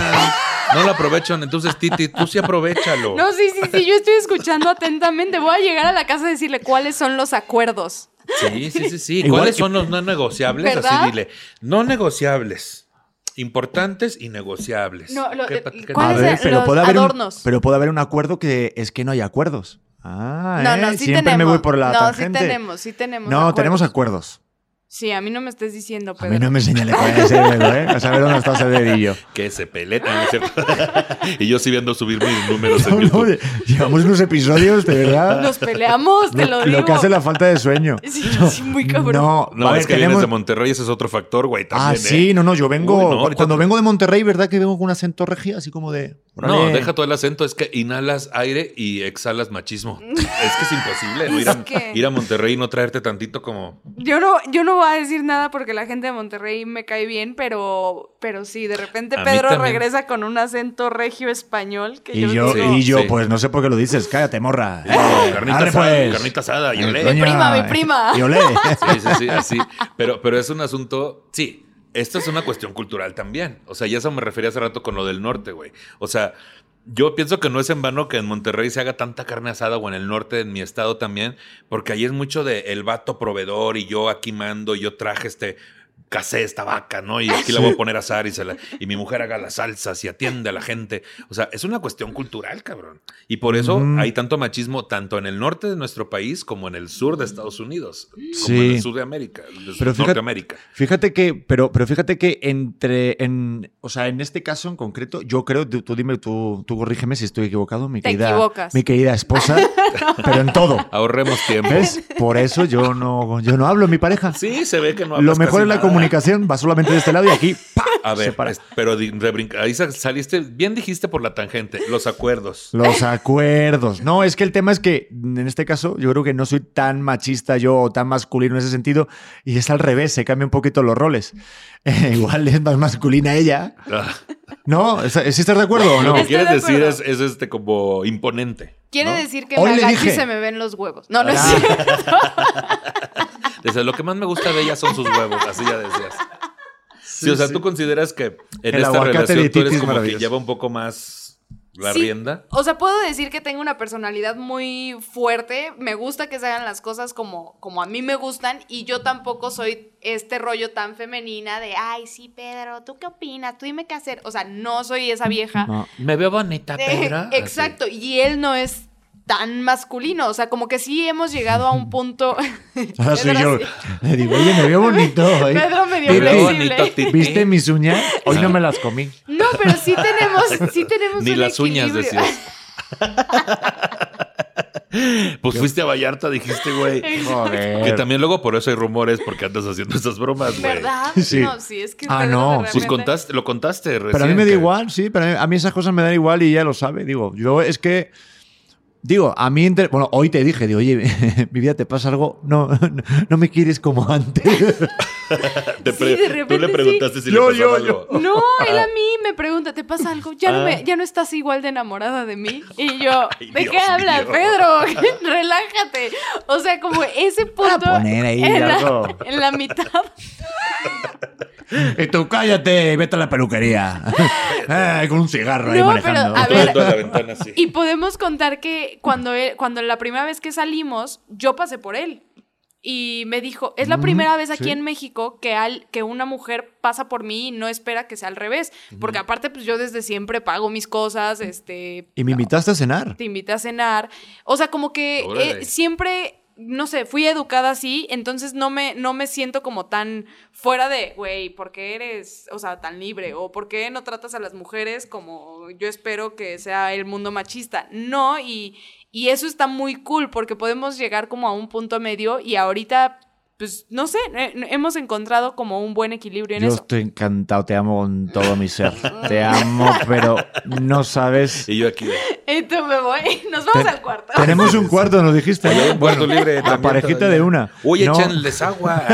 Speaker 2: No lo aprovechan. Entonces, Titi, tú sí aprovechalo.
Speaker 3: No, sí, sí, sí, yo estoy escuchando atentamente. Voy a llegar a la casa a decirle cuáles son los acuerdos.
Speaker 2: Sí, sí, sí, sí.
Speaker 4: Igual
Speaker 2: ¿Cuáles
Speaker 4: que-
Speaker 2: son los no negociables?
Speaker 3: ¿Verdad?
Speaker 2: Así dile. No negociables. Importantes y negociables.
Speaker 3: No, lo-
Speaker 2: ¿Qué
Speaker 3: eh,
Speaker 2: qué-
Speaker 3: ¿cuál es
Speaker 4: ver,
Speaker 3: el-
Speaker 4: pero
Speaker 3: los
Speaker 4: puede, haber un,
Speaker 3: adornos?
Speaker 4: pero puede haber un acuerdo que es que no hay acuerdos. Ah,
Speaker 3: No,
Speaker 4: ¿eh?
Speaker 3: no, sí
Speaker 4: Siempre
Speaker 3: tenemos.
Speaker 4: me voy por la
Speaker 3: no,
Speaker 4: tangente.
Speaker 3: sí tenemos, sí tenemos.
Speaker 4: No,
Speaker 3: acuerdos.
Speaker 4: tenemos acuerdos.
Speaker 3: Sí, a mí no me estés diciendo,
Speaker 4: A
Speaker 3: Pedro.
Speaker 4: mí no me (laughs) señale con ese dedo, ¿eh? A saber dónde está ese dedillo.
Speaker 2: Que se peleen, ¿no es cierto? (laughs) y yo sí viendo subir mis números en
Speaker 4: No, no,
Speaker 2: YouTube.
Speaker 4: llevamos unos episodios, de verdad.
Speaker 3: Nos peleamos, te lo,
Speaker 4: lo,
Speaker 3: digo.
Speaker 4: lo que hace la falta de sueño. (laughs)
Speaker 3: Sí, sí, muy cabrón.
Speaker 4: No,
Speaker 2: No,
Speaker 4: a ver,
Speaker 2: es que
Speaker 4: tenemos-
Speaker 2: vienes de Monterrey, ese es otro factor, güey.
Speaker 4: Ah,
Speaker 2: También,
Speaker 4: sí,
Speaker 2: ¿eh?
Speaker 4: no, no, yo vengo.
Speaker 2: Uy, no, ahorita
Speaker 4: cuando vengo de Monterrey, ¿verdad que vengo con un acento regio? Así como de.
Speaker 2: No, deja todo el acento, es que inhalas aire y exhalas machismo. es que es imposible, ¿no? Ir a,
Speaker 3: que-
Speaker 2: ir a Monterrey y no traerte tantito como...
Speaker 3: Yo no, yo no voy a decir nada porque la gente de Monterrey me cae bien, pero, pero sí, de repente
Speaker 2: A
Speaker 3: Pedro regresa con un acento regio español que
Speaker 4: Y
Speaker 3: yo,
Speaker 4: yo,
Speaker 3: digo,
Speaker 4: y yo
Speaker 2: Sí.
Speaker 4: pues no sé por qué lo dices. Cállate, morra.
Speaker 2: Eh,
Speaker 4: Eh,
Speaker 2: carnita,
Speaker 4: arre,
Speaker 2: asada,
Speaker 4: pues.
Speaker 2: carnita asada, y olé.
Speaker 4: Doña-
Speaker 3: prima, mi prima. (laughs)
Speaker 4: Y olé.
Speaker 2: Sí, sí, sí, así. Pero, pero es un asunto, sí, esto es una cuestión cultural también. O sea, ya eso me refería hace rato con lo del norte, güey. O sea, yo pienso que no es en vano que en Monterrey se haga tanta carne asada o en el norte, en mi estado también, porque ahí es mucho de el vato proveedor y yo aquí mando y yo traje este casé esta vaca, ¿no? Y aquí la voy a poner a asar y, se la- y mi mujer haga las salsas y atiende a la gente. O sea, es una cuestión cultural, cabrón. Y por eso hay tanto machismo tanto en el norte de nuestro país como en el sur de Estados Unidos, como
Speaker 4: Sí.
Speaker 2: en el sur de América, de
Speaker 4: Pero fíjate-
Speaker 2: Norteamérica.
Speaker 4: Fíjate que, pero, pero fíjate que entre, en, o sea, en este caso en concreto, yo creo, tú, tú dime, tú, tú corrígeme si estoy equivocado, mi
Speaker 3: Te
Speaker 4: querida,
Speaker 3: equivocas.
Speaker 4: mi querida esposa, (laughs) pero en todo.
Speaker 2: Ahorremos tiempo.
Speaker 4: ¿Ves? Por eso yo no, yo no hablo, mi pareja.
Speaker 2: Sí, se ve que no
Speaker 4: Lo mejor
Speaker 2: casi
Speaker 4: es la
Speaker 2: nada.
Speaker 4: Comunicación va solamente de este lado y aquí, ¡pa!
Speaker 2: A
Speaker 4: se
Speaker 2: ver,
Speaker 4: para.
Speaker 2: es- pero ahí sa- saliste, bien dijiste por la tangente, los acuerdos.
Speaker 4: Los acuerdos. No, es que el tema es que en este caso yo creo que no soy tan machista yo o tan masculino en ese sentido y es al revés, se cambian un poquito los roles. (laughs) Eh, igual es más masculina ella.
Speaker 2: Ah,
Speaker 4: ¿No? ¿Sí estás de acuerdo o
Speaker 2: Lo
Speaker 4: no?
Speaker 2: que
Speaker 3: Estoy
Speaker 2: quieres
Speaker 3: de
Speaker 2: decir es, es este como imponente.
Speaker 3: Quiere
Speaker 2: ¿no?
Speaker 3: decir que
Speaker 4: Hoy
Speaker 3: me y
Speaker 4: dije.
Speaker 3: se me ven los huevos. No, no es
Speaker 4: Ah.
Speaker 3: cierto. (laughs)
Speaker 2: Desde lo que más me gusta de ella son sus huevos, así ya decías. Sí, o sea,
Speaker 4: sí.
Speaker 2: tú consideras que en
Speaker 4: El
Speaker 2: esta relación tú eres
Speaker 4: es
Speaker 2: como que lleva un poco más la
Speaker 3: Sí,
Speaker 2: rienda.
Speaker 3: O sea, puedo decir que tengo una personalidad muy fuerte. Me gusta que se hagan las cosas como, como a mí me gustan. Y yo tampoco soy este rollo tan femenina de, ay, sí, Pedro, ¿tú qué opinas? Tú dime qué hacer. O sea, no soy esa vieja.
Speaker 4: No.
Speaker 2: Me veo bonita, Pedro. (laughs)
Speaker 3: exacto. Y él no es tan masculino. O sea, como que sí hemos llegado a un punto. (laughs)
Speaker 4: Ahora soy
Speaker 3: Pedro
Speaker 4: yo. Le digo, oye, me veo bonito (laughs) hoy.
Speaker 3: Pedro medio
Speaker 4: Titi,
Speaker 3: flexible.
Speaker 4: ¿Viste mis uñas? Hoy no me las comí.
Speaker 3: No, pero sí tenemos, (laughs) sí tenemos
Speaker 2: Ni
Speaker 3: un
Speaker 2: las uñas decías. Pues fuiste a Vallarta, dijiste, güey.
Speaker 4: Joder.
Speaker 2: Que también luego por eso hay rumores porque andas haciendo esas bromas, güey.
Speaker 3: ¿Verdad?
Speaker 4: Sí.
Speaker 3: No, sí, es que
Speaker 4: Ah, no,
Speaker 3: de
Speaker 2: Pues contaste, lo contaste recién.
Speaker 4: Pero a mí me da
Speaker 2: que-
Speaker 4: igual, sí, pero a mí- a mí esas cosas me dan igual y ella lo sabe. Digo, yo es que. Digo, a mí, inter- bueno, hoy te dije, digo, oye, (laughs) mi vida te pasa algo, no, (laughs) no, no me quieres como antes. (laughs) (laughs)
Speaker 2: Te
Speaker 3: Sí, de
Speaker 2: tú
Speaker 3: repente
Speaker 2: le
Speaker 3: sí.
Speaker 2: preguntaste si
Speaker 4: Yo,
Speaker 2: le pasaba
Speaker 4: yo,
Speaker 2: algo.
Speaker 3: No, (laughs) él a mí me pregunta, ¿te pasa algo? ¿Ya, no, me- ya no estás igual de enamorada de mí? Y yo, (laughs)
Speaker 2: Ay,
Speaker 3: ¿de
Speaker 2: Dios
Speaker 3: qué hablas. Pedro? Relájate. O sea, como ese punto
Speaker 4: poner ahí
Speaker 3: en, la, en la mitad.
Speaker 4: y tú cállate y vete a la peluquería. Con un cigarro ahí
Speaker 3: No,
Speaker 4: manejando.
Speaker 3: pero, a
Speaker 2: Tú
Speaker 3: ver,
Speaker 2: viendo a la ventana.
Speaker 3: Y podemos contar que cuando, él- cuando la primera vez que salimos, yo pasé por él. Y me dijo, es la
Speaker 4: Mm,
Speaker 3: primera vez aquí
Speaker 4: sí.
Speaker 3: en México que, al, que una mujer pasa por mí y no espera que sea al revés. Porque aparte, pues yo desde siempre pago mis cosas, este...
Speaker 4: Y me invitaste a cenar.
Speaker 3: Te invité a cenar. O sea, como que eh, siempre, no sé, fui educada así, entonces no me, no me siento como tan fuera de, güey, ¿por qué eres, o sea, tan libre? ¿O por qué no tratas a las mujeres como yo espero que sea el mundo machista? No, y, y eso está muy cool porque podemos llegar como a un punto medio y ahorita, pues, no sé, eh, hemos encontrado como un buen equilibrio en
Speaker 4: Yo
Speaker 3: eso.
Speaker 4: estoy encantado, te amo con todo mi ser. (laughs) Te amo, pero no sabes.
Speaker 2: Y yo aquí. (laughs)
Speaker 3: Y tú me voy, (laughs) nos vamos
Speaker 4: Te-
Speaker 3: al cuarto.
Speaker 4: Tenemos un cuarto, nos dijiste.
Speaker 2: Un cuarto libre
Speaker 4: la parejita
Speaker 2: todavía.
Speaker 4: de una.
Speaker 2: Oye,
Speaker 4: No.
Speaker 2: échenles agua.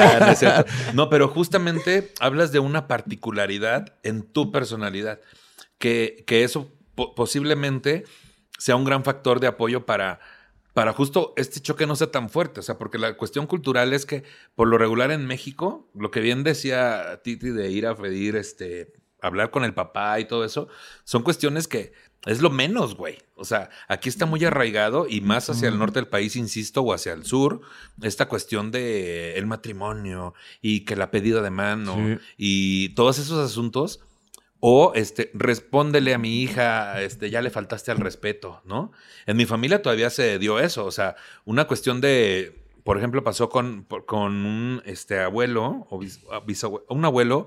Speaker 2: No, pero justamente hablas de una particularidad en tu personalidad, que, que eso po- posiblemente sea un gran factor de apoyo para, para justo este choque no sea tan fuerte. O sea, porque la cuestión cultural es que por lo regular en México, lo que bien decía Titi de ir a pedir, este, hablar con el papá y todo eso, son cuestiones que es lo menos, güey. O sea, aquí está muy arraigado y más hacia el norte del país, insisto, o hacia el sur, esta cuestión de el matrimonio y que la pedida de mano
Speaker 4: Sí.
Speaker 2: y todos esos asuntos. O este, respóndele a mi hija, este, ya le faltaste al respeto, ¿no? En mi familia todavía se dio eso. O sea, una cuestión de, por ejemplo, pasó con, con un este, abuelo, o bis- a- bisabue- un abuelo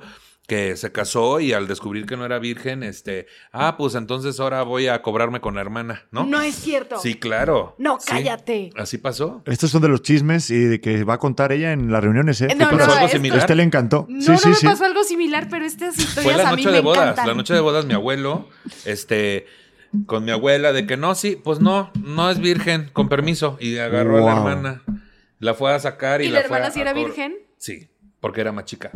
Speaker 2: que se casó y al descubrir que no era virgen, este, ah, pues entonces ahora voy a cobrarme con la hermana, ¿no?
Speaker 3: No es cierto.
Speaker 2: Sí, claro.
Speaker 3: No,
Speaker 2: Sí.
Speaker 3: cállate.
Speaker 2: Así pasó.
Speaker 4: Estos son de los chismes y de que va a contar ella en las reuniones, ¿eh?
Speaker 3: No,
Speaker 4: ¿Qué
Speaker 3: no,
Speaker 4: pasó?
Speaker 2: algo
Speaker 3: esto-
Speaker 2: similar?
Speaker 4: A usted le encantó.
Speaker 3: No,
Speaker 4: sí,
Speaker 3: no
Speaker 4: sí,
Speaker 3: me
Speaker 4: sí.
Speaker 3: pasó algo similar, pero estas
Speaker 2: Fue
Speaker 3: historias
Speaker 2: la
Speaker 3: a mí
Speaker 2: noche
Speaker 3: me
Speaker 2: de bodas,
Speaker 3: encantan.
Speaker 2: la noche de bodas mi abuelo, este, con mi abuela, de que no, sí, pues no, no es virgen, con permiso. Y agarró a la hermana, la fue a sacar y,
Speaker 3: ¿Y la
Speaker 2: fue
Speaker 3: hermana
Speaker 2: a-
Speaker 3: sí era virgen?
Speaker 2: Sí, porque era más chica.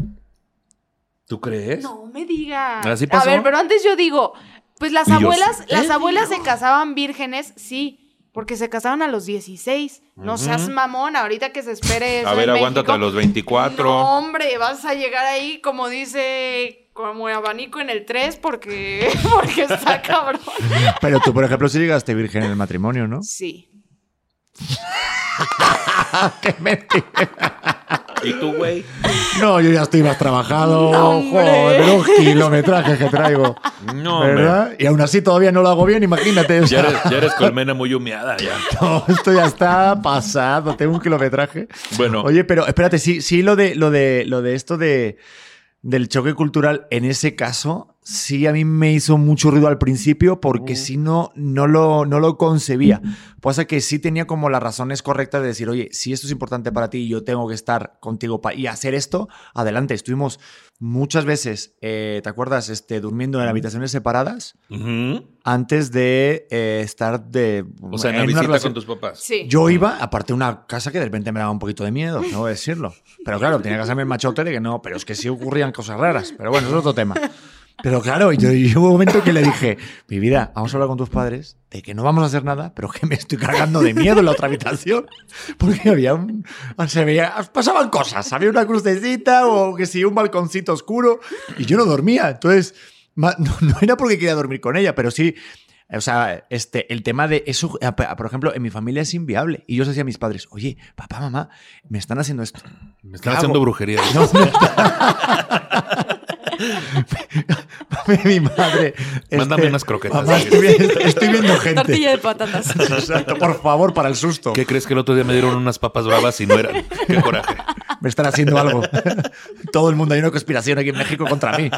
Speaker 2: ¿Tú crees?
Speaker 3: No me digas.
Speaker 2: ¿Así
Speaker 3: A
Speaker 2: pasó?
Speaker 3: ver, pero antes yo digo, pues las
Speaker 2: Y yo,
Speaker 3: abuelas,
Speaker 2: sí.
Speaker 3: las
Speaker 2: Te
Speaker 3: abuelas se casaban vírgenes, sí, porque se casaban a los 16. No seas mamón, ahorita que se espere eso
Speaker 2: a ver,
Speaker 3: en
Speaker 2: aguántate
Speaker 3: México.
Speaker 2: a los 24.
Speaker 3: No, hombre, vas a llegar ahí, como dice, como abanico en el 3, porque, (laughs) porque está (laughs) cabrón.
Speaker 4: Pero tú, por ejemplo, sí llegaste virgen en el matrimonio, ¿no?
Speaker 3: Sí. (laughs)
Speaker 4: ¡Qué mentira!
Speaker 2: ¿Y tú, güey?
Speaker 4: No, yo ya estoy más trabajado.
Speaker 3: No.
Speaker 4: Joder, los kilometrajes que traigo.
Speaker 2: No, hombre.
Speaker 4: ¿Verdad? Y aún así todavía no lo hago bien, imagínate. o
Speaker 2: Ya
Speaker 4: sea,
Speaker 2: eres, ya eres colmena muy humeada, ya. (laughs)
Speaker 4: no, esto ya está pasado, tengo un kilometraje.
Speaker 2: Bueno.
Speaker 4: Oye, pero espérate, sí, sí, lo de, lo de, lo de esto de, del choque cultural, en ese caso, sí a mí me hizo mucho ruido al principio porque si no, no lo, no lo concebía. Pasa que sí tenía como las razones correctas de decir, oye, si esto es importante para ti y yo tengo que estar contigo y hacer esto, adelante. Estuvimos muchas veces, eh, ¿te acuerdas? Este, durmiendo en habitaciones separadas antes de eh, estar de...
Speaker 2: O sea, en la
Speaker 4: una
Speaker 2: visita
Speaker 4: relación-
Speaker 2: con tus papás.
Speaker 3: Sí.
Speaker 4: yo iba, aparte de una casa que de repente me daba un poquito de miedo, no voy a decirlo. Pero claro, tenía que hacerme el machote de que no, pero es que sí ocurrían cosas raras. Pero bueno, es otro tema. Pero claro, yo, yo hubo un momento que le dije, mi vida, vamos a hablar con tus padres de que no vamos a hacer nada, pero que me estoy cargando de miedo en la otra habitación. Porque había un... Se veía, pasaban cosas, había una crucecita o que sí, un balconcito oscuro y yo no dormía. Entonces, no, no era porque quería dormir con ella, pero sí... O sea, este, el tema de eso, eh, por ejemplo, en mi familia es inviable. Y yo decía a mis padres, oye, papá, mamá, me están haciendo esto.
Speaker 2: Me están
Speaker 4: ¿Qué
Speaker 2: haciendo brujería.
Speaker 4: No, no. Mi madre.
Speaker 2: Mándame
Speaker 4: este,
Speaker 2: unas croquetas.
Speaker 4: Mamá, estoy, viendo- estoy viendo gente.
Speaker 3: Tortilla de patatas.
Speaker 4: Exacto, por favor, para el susto.
Speaker 2: ¿Qué crees que el otro día me dieron unas papas bravas y no eran? Qué coraje.
Speaker 4: Me están haciendo algo. Todo el mundo hay una conspiración aquí en México contra mí.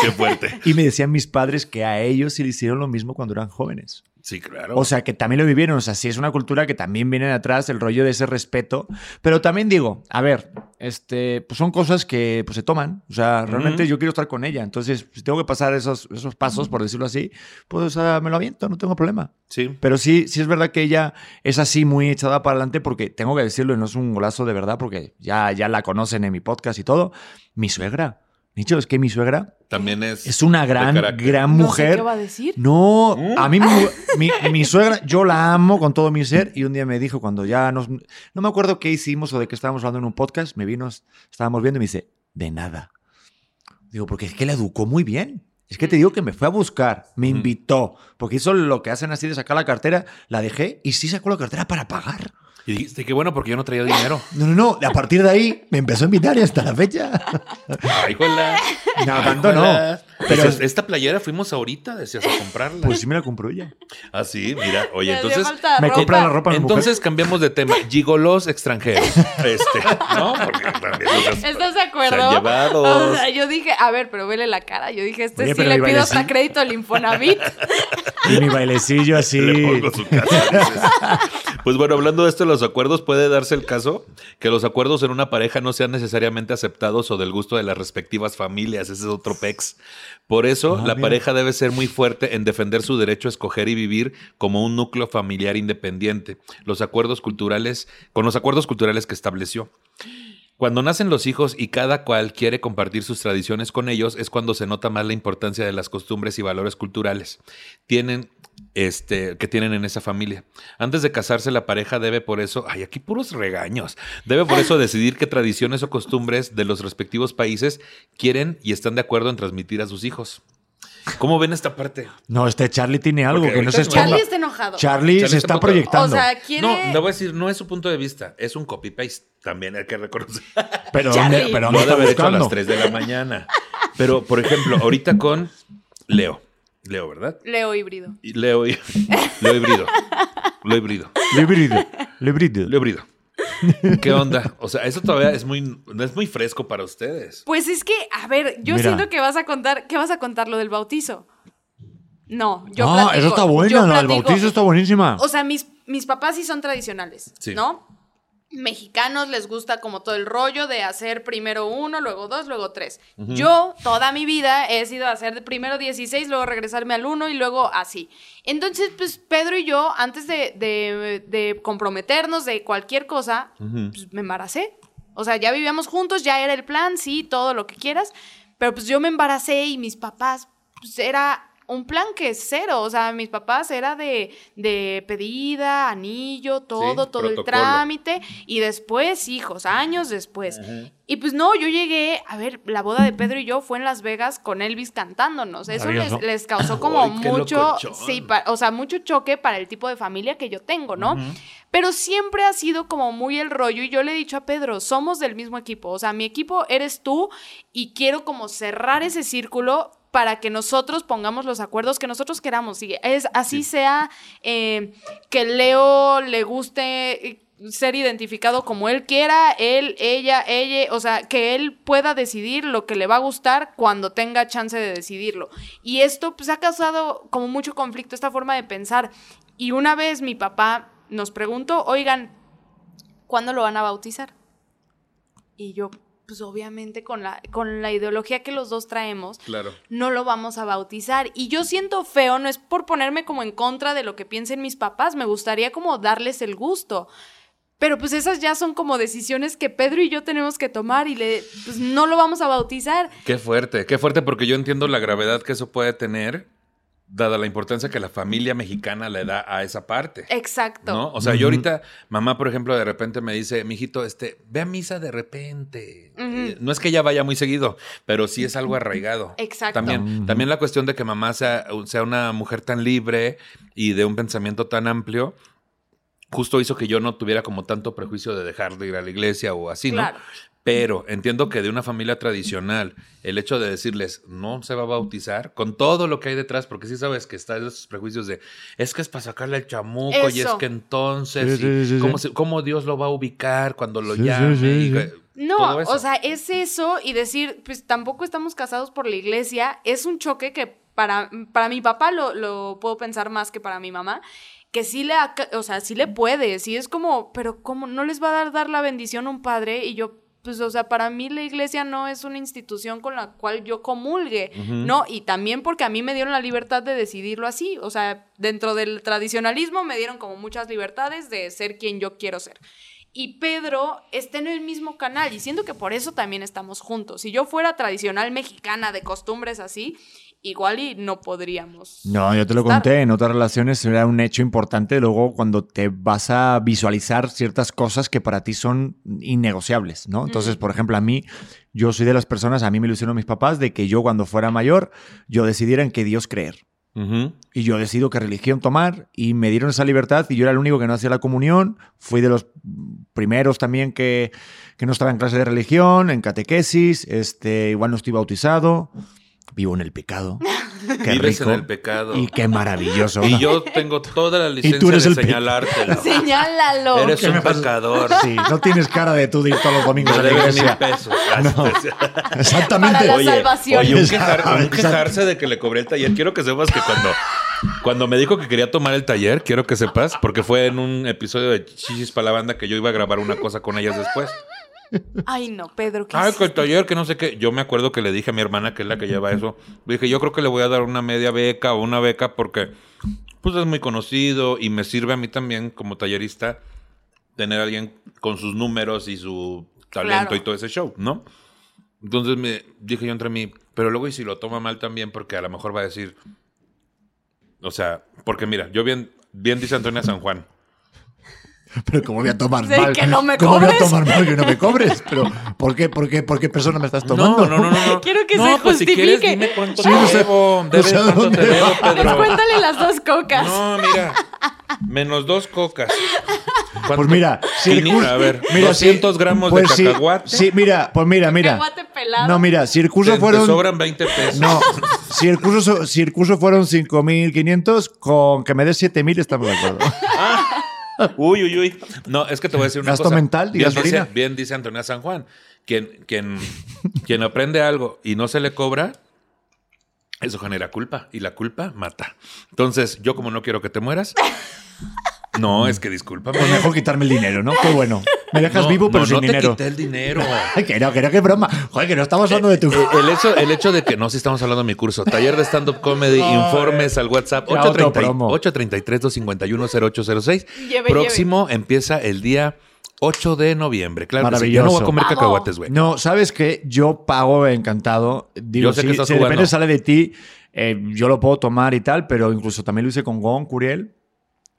Speaker 2: Qué fuerte.
Speaker 4: Y me decían mis padres que a ellos sí le hicieron lo mismo cuando eran jóvenes.
Speaker 2: Sí, claro.
Speaker 4: O sea, que también lo vivieron. O sea, sí es una cultura que también viene de atrás, el rollo de ese respeto. Pero también digo, a ver, este, pues son cosas que pues, se toman. O sea, realmente yo quiero estar con ella. Entonces, si tengo que pasar esos, esos pasos, por decirlo así, pues o sea, me lo aviento, no tengo problema.
Speaker 2: sí.
Speaker 4: Pero sí, sí es verdad que ella es así muy echada para adelante porque tengo que decirlo y no es un golazo de verdad porque ya, ya la conocen en mi podcast y todo. Mi suegra. Dicho, es que mi suegra
Speaker 2: También es.
Speaker 4: es una
Speaker 2: de
Speaker 4: gran, gran
Speaker 3: No sé
Speaker 4: mujer.
Speaker 3: qué va a decir.
Speaker 4: No,
Speaker 2: Mm.
Speaker 4: a mí mi, (laughs) mi, mi suegra, yo la amo con todo mi ser y un día me dijo cuando ya nos... No me acuerdo qué hicimos o de qué estábamos hablando en un podcast, me vino, estábamos viendo y me dice, de nada. Digo, porque es que la educó muy bien. Es que te digo que me fue a buscar, me invitó, porque hizo lo que hacen así de sacar la cartera, la dejé y sí sacó la cartera para pagar.
Speaker 2: Y dijiste, qué bueno, porque yo no traía dinero. (laughs)
Speaker 4: No, no, no, a partir de ahí me empezó a invitar y hasta la fecha.
Speaker 2: Ay, juela.
Speaker 4: No,
Speaker 2: Ay,
Speaker 4: tanto no. Pero-
Speaker 2: Pues esta playera fuimos ahorita, decías a comprarla.
Speaker 4: Pues sí me la compró ella.
Speaker 2: ah, sí, mira. Oye, entonces.
Speaker 4: Me compra la ropa mujer.
Speaker 2: Entonces cambiamos de tema. Gigolos extranjeros. (laughs) Este, ¿no? Porque también los-
Speaker 3: ¿Estás de
Speaker 2: Se
Speaker 3: acuerdo?
Speaker 2: han llevado.
Speaker 3: O sea, yo dije, a ver, pero vele la cara. Yo dije, este
Speaker 4: Oye,
Speaker 3: sí le pido hasta crédito al Infonavit. (laughs)
Speaker 4: Y mi bailecillo así.
Speaker 2: Le pongo su casa. dices. Pues bueno, hablando de esto de los acuerdos, puede darse el caso que los acuerdos en una pareja no sean necesariamente aceptados o del gusto de las respectivas familias. Ese es otro pex. Por eso,
Speaker 4: Ah,
Speaker 2: la
Speaker 4: mira.
Speaker 2: pareja debe ser muy fuerte en defender su derecho a escoger y vivir como un núcleo familiar independiente. Los acuerdos culturales, con los acuerdos culturales que estableció. Cuando nacen los hijos y cada cual quiere compartir sus tradiciones con ellos, es cuando se nota más la importancia de las costumbres y valores culturales tienen, este, que tienen en esa familia. Antes de casarse, la pareja debe por eso, ay, aquí puros regaños, debe por eso decidir qué tradiciones o costumbres de los respectivos países quieren y están de acuerdo en transmitir a sus hijos. ¿Cómo ven esta parte?
Speaker 4: No, este Charlie tiene algo
Speaker 2: Porque
Speaker 4: que no se
Speaker 2: es.
Speaker 3: Charlie está enojado.
Speaker 4: Charlie
Speaker 2: Charlie
Speaker 4: se
Speaker 2: está
Speaker 4: está proyectando.
Speaker 3: o sea, quiere...
Speaker 2: No, le voy a decir, no es su punto de vista, es un copy-paste. También hay que reconocer.
Speaker 4: pero
Speaker 3: Charlie.
Speaker 4: ¿dónde, pero
Speaker 2: Lo
Speaker 4: ¿dónde
Speaker 2: ha de
Speaker 4: está
Speaker 2: haber hecho a las
Speaker 4: buscando?
Speaker 2: 3 de la mañana. Pero, por ejemplo, ahorita con Leo. Leo, ¿verdad?
Speaker 3: Leo híbrido.
Speaker 2: Y Leo, y- (laughs) Leo híbrido. Leo híbrido.
Speaker 4: Le brido, le brido.
Speaker 2: Leo híbrido. ¿Qué onda? O sea, eso todavía es muy, no es muy fresco para ustedes.
Speaker 3: Pues es que, a ver, yo
Speaker 4: Mira.
Speaker 3: siento que vas a contar, ¿qué vas a contar lo del bautizo? No, yo
Speaker 4: ah,
Speaker 3: platico,
Speaker 4: eso está bueno, la del
Speaker 3: platico.
Speaker 4: bautizo está buenísima.
Speaker 3: O sea, mis, mis papás sí son tradicionales,
Speaker 2: Sí.
Speaker 3: ¿no? Mexicanos les gusta como todo el rollo de hacer primero uno, luego dos, luego tres. Yo toda mi vida he sido hacer primero 16, luego regresarme al uno y luego así. Entonces, pues Pedro y yo, antes de, de- de comprometernos de cualquier cosa, pues, me embaracé. O sea, ya vivíamos juntos, ya era el plan, sí, todo lo que quieras. Pero pues yo me embaracé y mis papás, pues era un plan que es cero. O sea, mis papás era de, de pedida, anillo, todo,
Speaker 2: Sí,
Speaker 3: todo el trámite. Y después, hijos, años después. Y pues no, yo llegué, a ver, la boda de Pedro y yo fue en Las Vegas con Elvis cantándonos. Eso les, causó como
Speaker 2: Ay,
Speaker 3: mucho, sí, pa- o sea, mucho choque para el tipo de familia que yo tengo, ¿no? Pero siempre ha sido como muy el rollo y yo le he dicho a Pedro, somos del mismo equipo, o sea, mi equipo eres tú y quiero como cerrar ese círculo para que nosotros pongamos los acuerdos que nosotros queramos. Y es, así sea eh, que Leo le guste, eh, ser identificado como él quiera, él, ella, ella, o sea, que él pueda decidir lo que le va a gustar cuando tenga chance de decidirlo. Y esto pues ha causado como mucho conflicto esta forma de pensar. Y una vez mi papá nos preguntó, oigan, ¿cuándo lo van a bautizar? Y yo, pues obviamente con la, con la ideología que los dos traemos,
Speaker 2: Claro.
Speaker 3: no lo vamos a bautizar. Y yo siento feo, no es por ponerme como en contra de lo que piensen mis papás, me gustaría como darles el gusto. Pero pues esas ya son como decisiones que Pedro y yo tenemos que tomar y le, pues no lo vamos a bautizar.
Speaker 2: Qué fuerte, qué fuerte porque yo entiendo la gravedad que eso puede tener, dada la importancia que la familia mexicana le da a esa parte.
Speaker 3: Exacto.
Speaker 2: ¿No? O sea, yo ahorita, mamá, por ejemplo, de repente me dice, mijito, este, ve a misa de repente. Eh, no es que ella vaya muy seguido, pero sí es algo arraigado.
Speaker 3: Exacto.
Speaker 2: También, también la cuestión de que mamá sea, sea una mujer tan libre y de un pensamiento tan amplio, justo hizo que yo no tuviera como tanto prejuicio de dejar de ir a la iglesia o así, ¿no?
Speaker 3: Claro.
Speaker 2: Pero entiendo que de una familia tradicional, el hecho de decirles no se va a bautizar, con todo lo que hay detrás, porque sí sabes que están esos prejuicios de es que es para sacarle el chamuco y es que entonces,
Speaker 4: Sí,
Speaker 2: y
Speaker 4: sí, sí,
Speaker 2: ¿cómo, se- cómo Dios lo va a ubicar cuando lo llame?
Speaker 4: sí,
Speaker 2: y
Speaker 4: sí.
Speaker 2: que-
Speaker 3: No, o sea, es eso y decir, pues tampoco estamos casados por la iglesia, es un choque que para, para mi papá lo, lo puedo pensar más que para mi mamá, que sí le, o sea, sí le puede, sí es como, pero ¿cómo no les va a dar, dar la bendición a un padre? Y yo, pues, o sea, para mí la iglesia no es una institución con la cual yo comulgue, ¿no? Y también porque a mí me dieron la libertad de decidirlo así, o sea, dentro del tradicionalismo me dieron como muchas libertades de ser quien yo quiero ser y Pedro está en el mismo canal y siento que por eso también estamos juntos. Si yo fuera tradicional mexicana de costumbres así, igual y no podríamos.
Speaker 4: No, yo te lo
Speaker 3: estar.
Speaker 4: conté, en otras relaciones era un hecho importante luego cuando te vas a visualizar ciertas cosas que para ti son innegociables, ¿no? Entonces, por ejemplo, a mí, yo soy de las personas, a mí me ilusionó mis papás de que yo cuando fuera mayor, yo decidiera en qué Dios creer. Y yo decido qué religión tomar y me dieron esa libertad y yo era el único que no hacía la comunión. Fui de los primeros también que, que no estaba en clase de religión, en catequesis, este, igual no estoy bautizado. Vivo en el pecado. (laughs) Qué
Speaker 2: Vives
Speaker 4: rico.
Speaker 2: en el pecado.
Speaker 4: Y qué maravilloso.
Speaker 2: Y yo tengo toda la licencia
Speaker 4: tú eres
Speaker 2: de
Speaker 4: el
Speaker 2: señalártelo. (laughs)
Speaker 3: Señálalo.
Speaker 2: Eres
Speaker 4: ¿Qué
Speaker 2: un pecador.
Speaker 4: Sí, no tienes cara de tú de ir todos los domingos
Speaker 2: No
Speaker 4: a la iglesia.
Speaker 2: pesos. (laughs)
Speaker 4: Exactamente.
Speaker 3: Para la
Speaker 2: Oye,
Speaker 3: salvación.
Speaker 2: oye, un, quejar- un quejarse de que le cobré el taller. Quiero que sepas que cuando, cuando me dijo que quería tomar el taller, quiero que sepas, porque fue en un episodio de Chichis para la banda que yo iba a grabar una cosa con ellas después.
Speaker 3: Ay, no, Pedro, ¿qué
Speaker 2: Ay, que
Speaker 3: hiciste?
Speaker 2: el taller, que no sé qué. Yo me acuerdo que le dije a mi hermana, que es la que lleva eso, le dije, yo creo que le voy a dar una media beca o una beca porque pues es muy conocido y me sirve a mí también como tallerista tener a alguien con sus números y su talento
Speaker 3: Claro.
Speaker 2: y todo ese show, ¿no? Entonces me dije yo entre mí, pero luego y si lo toma mal también porque a lo mejor va a decir, o sea, porque mira, yo bien, bien dice Antonia San Juan,
Speaker 4: Pero ¿cómo voy a tomar mal?
Speaker 3: que no me
Speaker 4: ¿Cómo voy a
Speaker 3: cobres?
Speaker 4: tomar mal que no me cobres? Pero ¿por qué, por qué, por qué persona me estás tomando?
Speaker 2: No, no, no, no. no. (laughs)
Speaker 3: Quiero que
Speaker 2: no,
Speaker 3: se
Speaker 2: pues si quieres,
Speaker 3: justifique.
Speaker 2: dime cuánto
Speaker 4: Sí,
Speaker 2: te debo.
Speaker 4: no
Speaker 2: Debes
Speaker 4: sé
Speaker 2: cuánto te debo. (laughs)
Speaker 3: Pues
Speaker 2: Pedro.
Speaker 3: cuéntale las dos cocas.
Speaker 2: No, mira. Menos dos cocas. ¿Cuánto?
Speaker 4: Pues mira, si el curso-
Speaker 2: a ver,
Speaker 4: mira,
Speaker 2: 200
Speaker 4: si-
Speaker 2: gramos
Speaker 4: pues
Speaker 2: de
Speaker 4: sí,
Speaker 2: cacahuate.
Speaker 4: Sí, mira, pues mira, mira.
Speaker 3: Cacahuate pelado.
Speaker 4: No, mira, si el curso
Speaker 2: Te- te
Speaker 4: fueron.
Speaker 2: sobran 20 pesos.
Speaker 4: No, si el curso, so- si el curso fueron 5.500, con que me des 7.000 estamos de acuerdo.
Speaker 2: Uy, uy, uy. No, es que te voy a decir una
Speaker 4: Gasto
Speaker 2: cosa.
Speaker 4: mental y
Speaker 2: bien
Speaker 4: gasolina.
Speaker 2: dice, bien dice Antonia San Juan. Quien, quien, quien aprende algo y no se le cobra, eso genera culpa. Y la culpa mata. Entonces, yo como no quiero que te mueras. No, es que discúlpame.
Speaker 4: Pues mejor quitarme el dinero, ¿no? Qué bueno. Me dejas
Speaker 2: No,
Speaker 4: vivo, pero
Speaker 2: no,
Speaker 4: sin
Speaker 2: no te
Speaker 4: dinero.
Speaker 2: quité el dinero.
Speaker 4: Ay, que no, que no, que broma. Joder, que no estamos hablando de tu.
Speaker 2: Eh, El hecho, el hecho de que no, si estamos hablando de mi curso, taller de stand-up comedy, informes al WhatsApp
Speaker 4: Ya, otro promo.
Speaker 2: 833-251-0806.
Speaker 3: Lleve,
Speaker 2: Próximo empieza el día 8 de noviembre. Claro, que sí, yo no voy a
Speaker 4: Maravilloso.
Speaker 2: comer
Speaker 3: Vamos.
Speaker 2: cacahuates, güey.
Speaker 4: No, sabes que yo pago encantado. Digo,
Speaker 2: Yo sé
Speaker 4: si,
Speaker 2: que estás
Speaker 4: si de repente sale de ti, eh, yo lo puedo tomar y tal, pero incluso también lo hice con Gon, Curiel.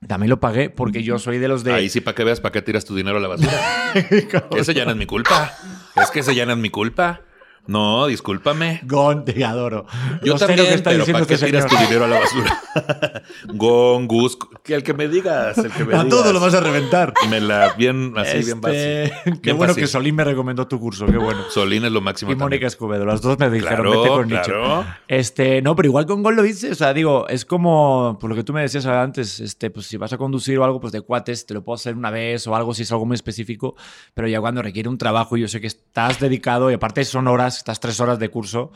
Speaker 4: También lo pagué porque yo soy de los de.
Speaker 2: Ahí sí, para que veas, para qué tiras tu dinero a la basura. (laughs) ese ya no es mi culpa. Es que ese ya no es mi culpa. No, discúlpame.
Speaker 4: Gon, te adoro.
Speaker 2: Yo
Speaker 4: Lo
Speaker 2: también,
Speaker 4: que está
Speaker 2: pero
Speaker 4: diciendo
Speaker 2: ¿para qué
Speaker 4: este
Speaker 2: tiras
Speaker 4: señor.
Speaker 2: tu dinero a la basura? (laughs) Gon, Gus, que el que me digas, el que me
Speaker 4: A
Speaker 2: digas.
Speaker 4: todo lo vas a reventar.
Speaker 2: Me la bien, así, bien
Speaker 4: Este,
Speaker 2: fácil.
Speaker 4: Qué
Speaker 2: Bien
Speaker 4: bueno
Speaker 2: fácil.
Speaker 4: que Solín me recomendó tu curso, qué bueno.
Speaker 2: Solín es lo máximo
Speaker 4: Y
Speaker 2: también.
Speaker 4: Mónica Escobedo, las dos me dijeron,
Speaker 2: Claro,
Speaker 4: vete con
Speaker 2: claro.
Speaker 4: Nicho. Este, no, pero igual con Gol lo hice, o sea, digo, es como, por lo que tú me decías antes, este, pues si vas a conducir o algo, pues de cuates, te lo puedo hacer una vez o algo si es algo muy específico, pero ya cuando requiere un trabajo y yo sé que estás dedicado y aparte son horas, estas tres horas de curso,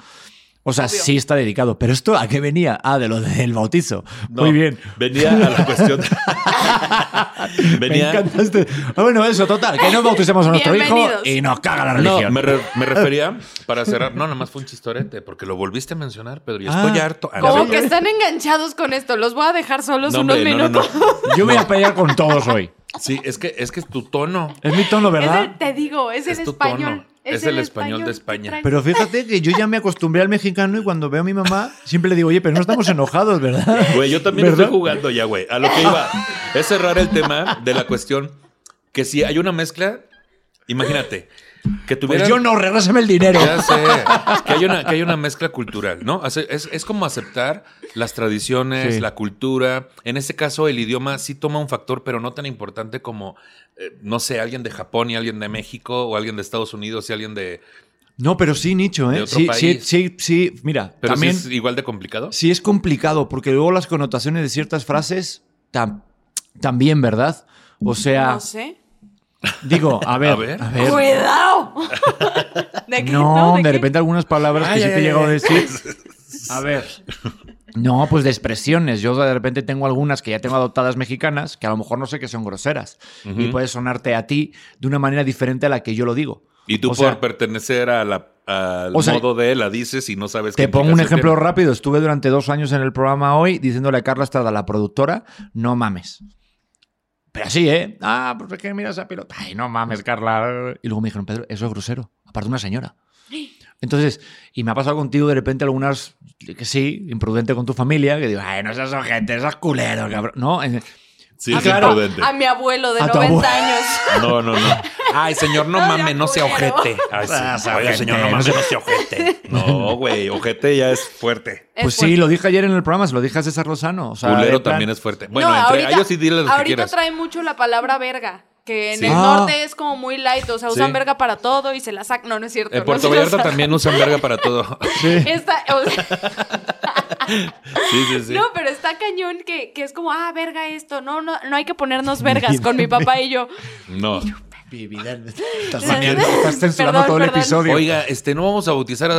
Speaker 4: o sea,
Speaker 3: Obvio.
Speaker 4: sí está dedicado. Pero esto, ¿a qué venía? Ah, de lo del bautizo.
Speaker 2: No,
Speaker 4: Muy bien.
Speaker 2: Venía a la cuestión. (laughs)
Speaker 4: Me
Speaker 2: venía.
Speaker 4: encanta este. Ah, bueno, eso, total, que no bauticemos a nuestro hijo y nos caga la
Speaker 2: No,
Speaker 4: religión.
Speaker 2: me, re- me refería para cerrar. No, nada más fue un chistorete, porque lo volviste a mencionar, Pedro, y
Speaker 4: Ah.
Speaker 2: estoy harto. A la
Speaker 3: Como que están enganchados con esto. Los voy a dejar solos
Speaker 2: No,
Speaker 3: unos
Speaker 2: hombre, no, no,
Speaker 3: minutos.
Speaker 2: no. (laughs)
Speaker 4: Yo voy a pelear con todos hoy.
Speaker 2: Sí, es que es que es tu tono.
Speaker 4: Es mi tono,
Speaker 3: Es
Speaker 4: ¿verdad?
Speaker 3: el- te digo, es,
Speaker 2: Es
Speaker 3: el español.
Speaker 2: tono. Es el español de España.
Speaker 4: Pero fíjate que yo ya me acostumbré al mexicano y cuando veo a mi mamá siempre le digo, oye, pero no estamos enojados, ¿verdad?
Speaker 2: Güey, yo también
Speaker 4: ¿Verdad?
Speaker 2: estoy jugando ya, güey. A lo que iba es cerrar el tema de la cuestión que si hay una mezcla, imagínate, que tuviera.
Speaker 4: Pues yo no, regrésame el dinero.
Speaker 2: Ya sé, (laughs) que hay una, que hay una mezcla cultural, ¿no? Es, es como aceptar las tradiciones,
Speaker 4: Sí.
Speaker 2: la cultura. En este caso, el idioma sí toma un factor, pero no tan importante como, eh, no sé, alguien de Japón y alguien de México, o alguien de Estados Unidos y alguien de...
Speaker 4: No, pero sí, Nicho,
Speaker 2: De
Speaker 4: ¿eh?
Speaker 2: otro
Speaker 4: Sí, sí,
Speaker 2: país.
Speaker 4: sí, sí, mira,
Speaker 2: Pero
Speaker 4: también
Speaker 2: sí es igual de complicado.
Speaker 4: sí es complicado porque luego las connotaciones de ciertas frases tam- también, ¿verdad? O sea,
Speaker 3: No sé.
Speaker 4: Digo, a ver,
Speaker 2: A ver.
Speaker 4: a ver.
Speaker 3: ¡Cuidado! (laughs) ¿De qué?
Speaker 4: No,
Speaker 3: ¿De
Speaker 4: de
Speaker 3: qué?
Speaker 4: repente algunas palabras que
Speaker 2: Ay,
Speaker 4: sí te he llegado a decir. (laughs) A ver. No, pues de expresiones. Yo de repente tengo algunas que ya tengo adoptadas mexicanas que a lo mejor no sé que son groseras. Y puede sonarte a ti de una manera diferente a la que yo lo digo.
Speaker 2: Y tú
Speaker 4: O
Speaker 2: por
Speaker 4: sea,
Speaker 2: pertenecer a la- al
Speaker 4: O sea,
Speaker 2: modo de la dices y no sabes qué
Speaker 4: Te pongo un ejemplo
Speaker 2: tiene.
Speaker 4: rápido. Estuve durante dos años en el programa hoy diciéndole a Carla Estrada, la productora, no mames. Pero así, ¿eh? Ah, pues es que mira esa pelota. Ay, no mames, Carla. Y luego me dijeron, Pedro, eso es grosero. Aparte una señora. Entonces, y me ha pasado contigo de repente algunas, que sí, imprudente con tu familia, que digo, ay, no seas gente, seas culero, cabrón. No,
Speaker 2: Sí,
Speaker 4: Ah,
Speaker 2: es
Speaker 4: claro.
Speaker 2: imprudente.
Speaker 3: A mi abuelo de
Speaker 4: A tu
Speaker 3: 90
Speaker 4: abuelo.
Speaker 3: años. (laughs)
Speaker 2: No, no, no. Ay, señor, no
Speaker 3: No,
Speaker 2: mames,
Speaker 3: ya
Speaker 2: no sea ojete. Ay, sí.
Speaker 4: Ah, ojete,
Speaker 2: señor, no mames, (laughs) no sea ojete. No, güey, ojete ya es fuerte.
Speaker 3: Es
Speaker 4: pues sí,
Speaker 3: fuerte.
Speaker 4: lo dije ayer en el programa, se lo dije a César Lozano. O sea, de
Speaker 2: Culero
Speaker 4: plan-
Speaker 2: también es fuerte. Bueno,
Speaker 3: No,
Speaker 2: entre
Speaker 3: ahorita-
Speaker 2: ellos sí dile lo que
Speaker 3: Ahorita
Speaker 2: quieras.
Speaker 3: trae mucho la palabra verga. Que en
Speaker 2: Sí.
Speaker 3: el
Speaker 4: Ah.
Speaker 3: norte es como muy light, o sea, usan
Speaker 2: Sí.
Speaker 3: verga para todo y se la sacan. No, no es cierto.
Speaker 2: En
Speaker 3: no
Speaker 2: Puerto
Speaker 3: la
Speaker 2: Vallarta también usan verga para todo. (laughs)
Speaker 3: Está- o sea,
Speaker 2: Sí, sí, sí.
Speaker 3: No, pero está cañón que, que es como, ah, verga esto. No, no, no hay que ponernos vergas con mi papá y yo.
Speaker 2: No.
Speaker 4: Mi vida, (laughs) Estás, censurando
Speaker 3: Perdón,
Speaker 4: todo el episodio.
Speaker 2: Oiga, este, no vamos a bautizar a,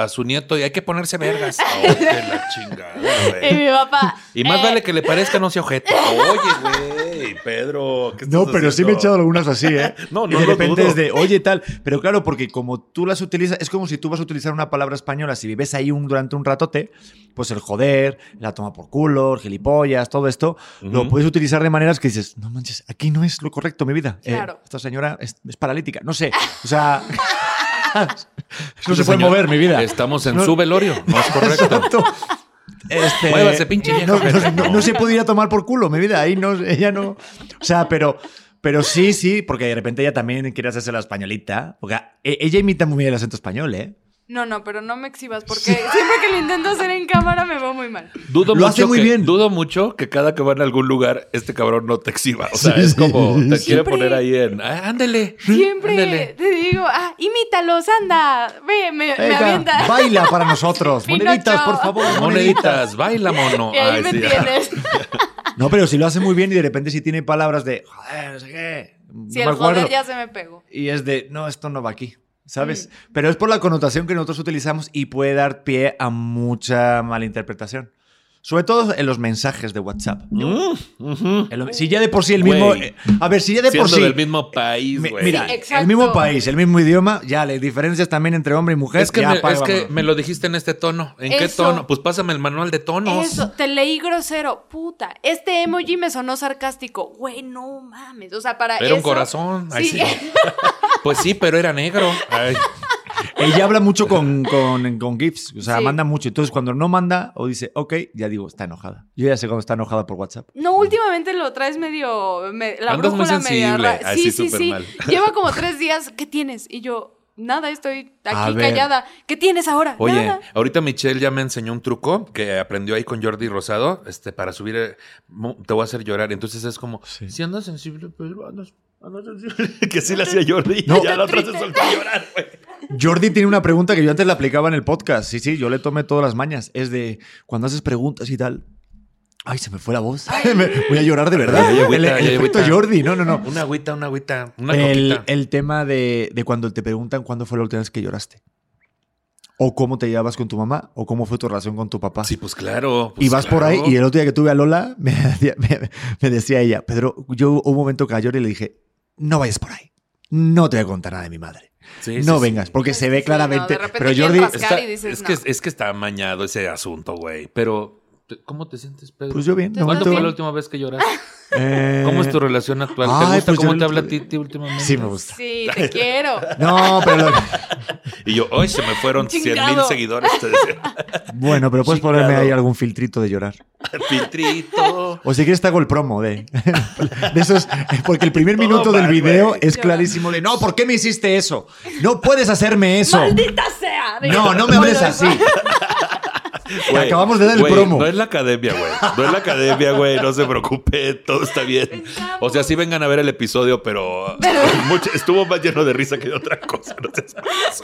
Speaker 2: a- a su nieto y hay que ponerse vergas. (laughs) Oh, que la chingada,
Speaker 3: Y
Speaker 2: güey.
Speaker 3: mi papá.
Speaker 2: Y más
Speaker 3: eh,
Speaker 2: vale que le parezca no sea ojete. Oye, güey, Pedro. ¿qué
Speaker 4: No, pero sí me he echado algunas así, ¿eh? (laughs)
Speaker 2: No,
Speaker 4: Y
Speaker 2: no
Speaker 4: de
Speaker 2: lo
Speaker 4: repente es de, oye, tal. Pero claro, porque como tú las utilizas, es como si tú vas a utilizar una palabra española, si vives ahí un, durante un ratote, pues el joder, la toma por culo, el gilipollas, todo esto, lo puedes utilizar de maneras que dices, no manches, aquí no es lo correcto, mi vida. Eh,
Speaker 3: Claro.
Speaker 4: Esta señora es, es paralítica, no sé. O sea, (laughs) (laughs) no se puede
Speaker 2: señor,
Speaker 4: mover, mi vida.
Speaker 2: Estamos en
Speaker 4: No.
Speaker 2: su velorio, no es correcto.
Speaker 4: Exacto. Este,
Speaker 2: Muévase, pinche vieja,
Speaker 4: no,
Speaker 2: Pedro.
Speaker 4: no- no- no se puede ir a tomar por culo, mi vida. Ahí no, ella no. O sea, pero, pero sí, sí, porque de repente ella también quiere hacerse la españolita. Porque ella imita muy bien el acento español, ¿eh?
Speaker 3: No, no, pero no me exhibas porque siempre que lo intento hacer en cámara me veo muy mal.
Speaker 2: Dudo
Speaker 4: Lo
Speaker 2: mucho
Speaker 4: hace muy
Speaker 2: que,
Speaker 4: bien.
Speaker 2: Dudo mucho que cada que van a algún lugar, este cabrón no te exhiba. O sea,
Speaker 4: Sí,
Speaker 2: es como, te
Speaker 4: sí.
Speaker 2: quiere
Speaker 3: Siempre.
Speaker 2: poner ahí en, ah, ándele.
Speaker 3: Siempre
Speaker 2: ándele.
Speaker 3: te digo, ah, imítalos, anda. Ve, me, me
Speaker 4: Venga,
Speaker 3: avienta.
Speaker 4: baila para nosotros. (laughs) Moneditas, por favor, moneditas.
Speaker 2: Baila, mono.
Speaker 3: Y ahí
Speaker 2: Ay,
Speaker 3: me
Speaker 2: sí.
Speaker 3: tienes. (laughs)
Speaker 4: No, pero si lo hace muy bien y de repente si tiene palabras de, joder, no sé qué.
Speaker 3: Si
Speaker 4: me
Speaker 3: el joder ya se me pegó.
Speaker 4: Y es de, no, esto no va aquí, ¿sabes?
Speaker 3: Mm.
Speaker 4: Pero es por la connotación que nosotros utilizamos y puede dar pie a mucha malinterpretación. Sobre todo en los mensajes de WhatsApp.
Speaker 2: Mm, ujú.
Speaker 4: En lo- Si ya de por sí el mismo... Eh, A ver, si ya de por
Speaker 2: Siendo
Speaker 4: sí...
Speaker 2: del mismo país,
Speaker 4: mi-
Speaker 2: güey.
Speaker 4: mira,
Speaker 3: Sí, exacto.
Speaker 4: el mismo país, el mismo idioma, ya, las diferencias también entre hombre y mujer.
Speaker 2: es que,
Speaker 4: ya,
Speaker 2: me,
Speaker 4: apaga,
Speaker 2: es que me lo dijiste en este tono. ¿En qué
Speaker 3: Eso.
Speaker 2: tono? Pues pásame el manual de tonos.
Speaker 3: Eso, te leí grosero, puta. Este emoji me sonó sarcástico. Güey, no mames. O sea, para
Speaker 2: Era un
Speaker 3: eso-
Speaker 2: corazón. Ay,
Speaker 3: Sí.
Speaker 2: sí. (laughs) pues sí, pero era negro. Ay.
Speaker 4: Ella habla mucho con, con, con GIFs, o sea,
Speaker 3: Sí.
Speaker 4: manda mucho. Entonces, cuando no manda o dice, ok, ya digo, está enojada. Yo ya sé cuando está enojada por WhatsApp.
Speaker 3: No, últimamente lo traes medio. me- la
Speaker 2: Andas muy
Speaker 3: media
Speaker 2: sensible.
Speaker 3: Sí,
Speaker 2: sí,
Speaker 3: sí,
Speaker 2: mal.
Speaker 3: Lleva como tres días. ¿Qué tienes? Y yo. nada, estoy aquí callada. ¿Qué tienes ahora?
Speaker 2: Oye,
Speaker 3: Nada.
Speaker 2: ahorita Michelle ya me enseñó un truco que aprendió ahí con Jordi Rosado, este, para subir, eh, te voy a hacer llorar. Entonces es como,
Speaker 4: Sí.
Speaker 2: si andas sensible, pero andas. (laughs) que sí le hacía Jordi.
Speaker 4: No.
Speaker 2: Y ya la otra se soltó a llorar, güey.
Speaker 4: Jordi tiene una pregunta que yo antes le aplicaba en el podcast. Sí, sí, yo le tomé todas las mañas. Es de cuando haces preguntas y tal. Ay, se me fue la voz. (laughs) Me- Voy a llorar de verdad.
Speaker 2: Agüita,
Speaker 4: el efecto. Jordi, no, no, no.
Speaker 2: Una agüita, una agüita, una
Speaker 4: El,
Speaker 2: coquita.
Speaker 4: el tema de, de cuando te preguntan cuándo fue la última vez que lloraste. O cómo te llevabas con tu mamá, o cómo fue tu relación con tu papá.
Speaker 2: Sí, pues claro. pues
Speaker 4: y vas por ahí, y el otro día que tuve a Lola, (laughs) me decía, me- me decía ella, Pedro, yo hubo un momento que a Jordi le dije, no vayas por ahí. No te voy a contar nada de mi madre.
Speaker 2: Sí,
Speaker 4: no
Speaker 2: sí,
Speaker 4: vengas,
Speaker 2: sí.
Speaker 4: porque se ve
Speaker 3: sí,
Speaker 4: claramente.
Speaker 3: no, de repente
Speaker 4: pero Jordi,
Speaker 3: rascar
Speaker 2: Está-
Speaker 3: y dices,
Speaker 2: es, que,
Speaker 3: no.
Speaker 2: es que está amañado ese asunto, güey. Pero, ¿te- ¿cómo te sientes, Pedro?
Speaker 4: pues yo bien.
Speaker 3: ¿Te
Speaker 2: ¿Cuándo fue la última vez que lloraste?
Speaker 4: Eh,
Speaker 2: ¿Cómo es tu relación actual? ¿Te
Speaker 4: ay,
Speaker 2: gusta
Speaker 4: pues
Speaker 2: cómo
Speaker 4: yo-
Speaker 2: te habla a ti, ti últimamente?
Speaker 4: Sí, me gusta.
Speaker 3: Sí, (laughs) te quiero.
Speaker 4: No, pero lo-
Speaker 2: Y yo, hoy se me fueron 100 mil seguidores. (laughs)
Speaker 4: bueno, pero puedes
Speaker 2: Chingado.
Speaker 4: ponerme ahí algún filtrito de llorar. (laughs)
Speaker 2: Filtrito.
Speaker 4: O si quieres te hago el promo de, de esos, porque el primer
Speaker 2: Todo
Speaker 4: minuto del video es clarísimo de, no, ¿por qué me hiciste eso? No puedes hacerme eso.
Speaker 3: ¡Maldita sea!
Speaker 4: No, no me hables así. Acabamos de dar el promo.
Speaker 2: No es la academia, güey. No es la academia, güey. No se preocupe. Todo está bien. O sea, sí vengan a ver el episodio, pero (laughs) mucho- estuvo más lleno de risa que de otra cosa. No payaso.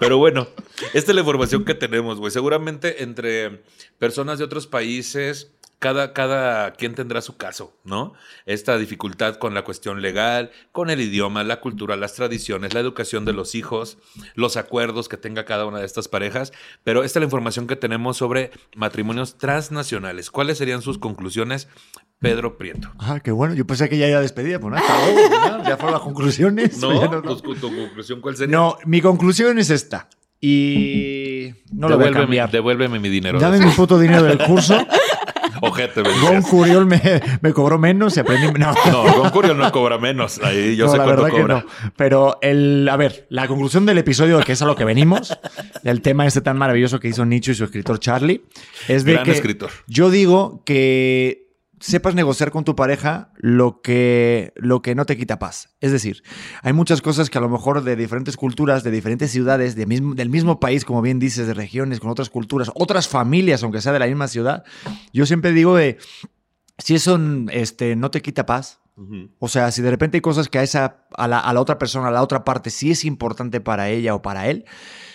Speaker 2: Pero bueno, esta es la información que tenemos, güey. Seguramente entre personas de otros países, cada, cada quien tendrá su caso, ¿no? Esta dificultad con la cuestión legal, con el idioma, la cultura, las tradiciones, la educación de los hijos, los acuerdos que tenga cada una de estas parejas. Pero esta es la información que tenemos sobre matrimonios transnacionales. ¿Cuáles serían sus conclusiones, Pedro Prieto?
Speaker 4: Ah, qué bueno. Yo pensé que ya era despedida. Pues nada, luego, ¿no? ya fueron las conclusiones.
Speaker 2: ¿No?
Speaker 4: Ya no, no.
Speaker 2: Pues, ¿Tu conclusión cuál sería?
Speaker 4: No, mi conclusión es esta. Y no lo voy a
Speaker 2: Devuélveme-
Speaker 4: cambiar.
Speaker 2: Devuélveme mi dinero.
Speaker 4: Dame mi puto dinero del curso. (laughs)
Speaker 2: Ojete,
Speaker 4: Gon. Curiol me, me cobró menos y aprendí. No,
Speaker 2: No, Concurio no cobra menos. Ahí yo
Speaker 4: No,
Speaker 2: sé
Speaker 4: la
Speaker 2: cuánto
Speaker 4: verdad
Speaker 2: cobra.
Speaker 4: que no. Pero el, a ver, la conclusión del episodio, que es a lo que venimos, del tema este tan maravilloso que hizo Nicho y su escritor Charlie, es de
Speaker 2: Gran
Speaker 4: que
Speaker 2: escritor.
Speaker 4: yo digo que sepas negociar con tu pareja lo que, lo que no te quita paz. Es decir, hay muchas cosas que a lo mejor de diferentes culturas, de diferentes ciudades, de mismo- del mismo país, como bien dices, de regiones, con otras culturas, otras familias, aunque sea de la misma ciudad, yo siempre digo de, si eso este, no te quita paz, o sea, si de repente hay cosas que a, esa, a, la, a la otra persona, a la otra parte, sí es importante para ella o para él,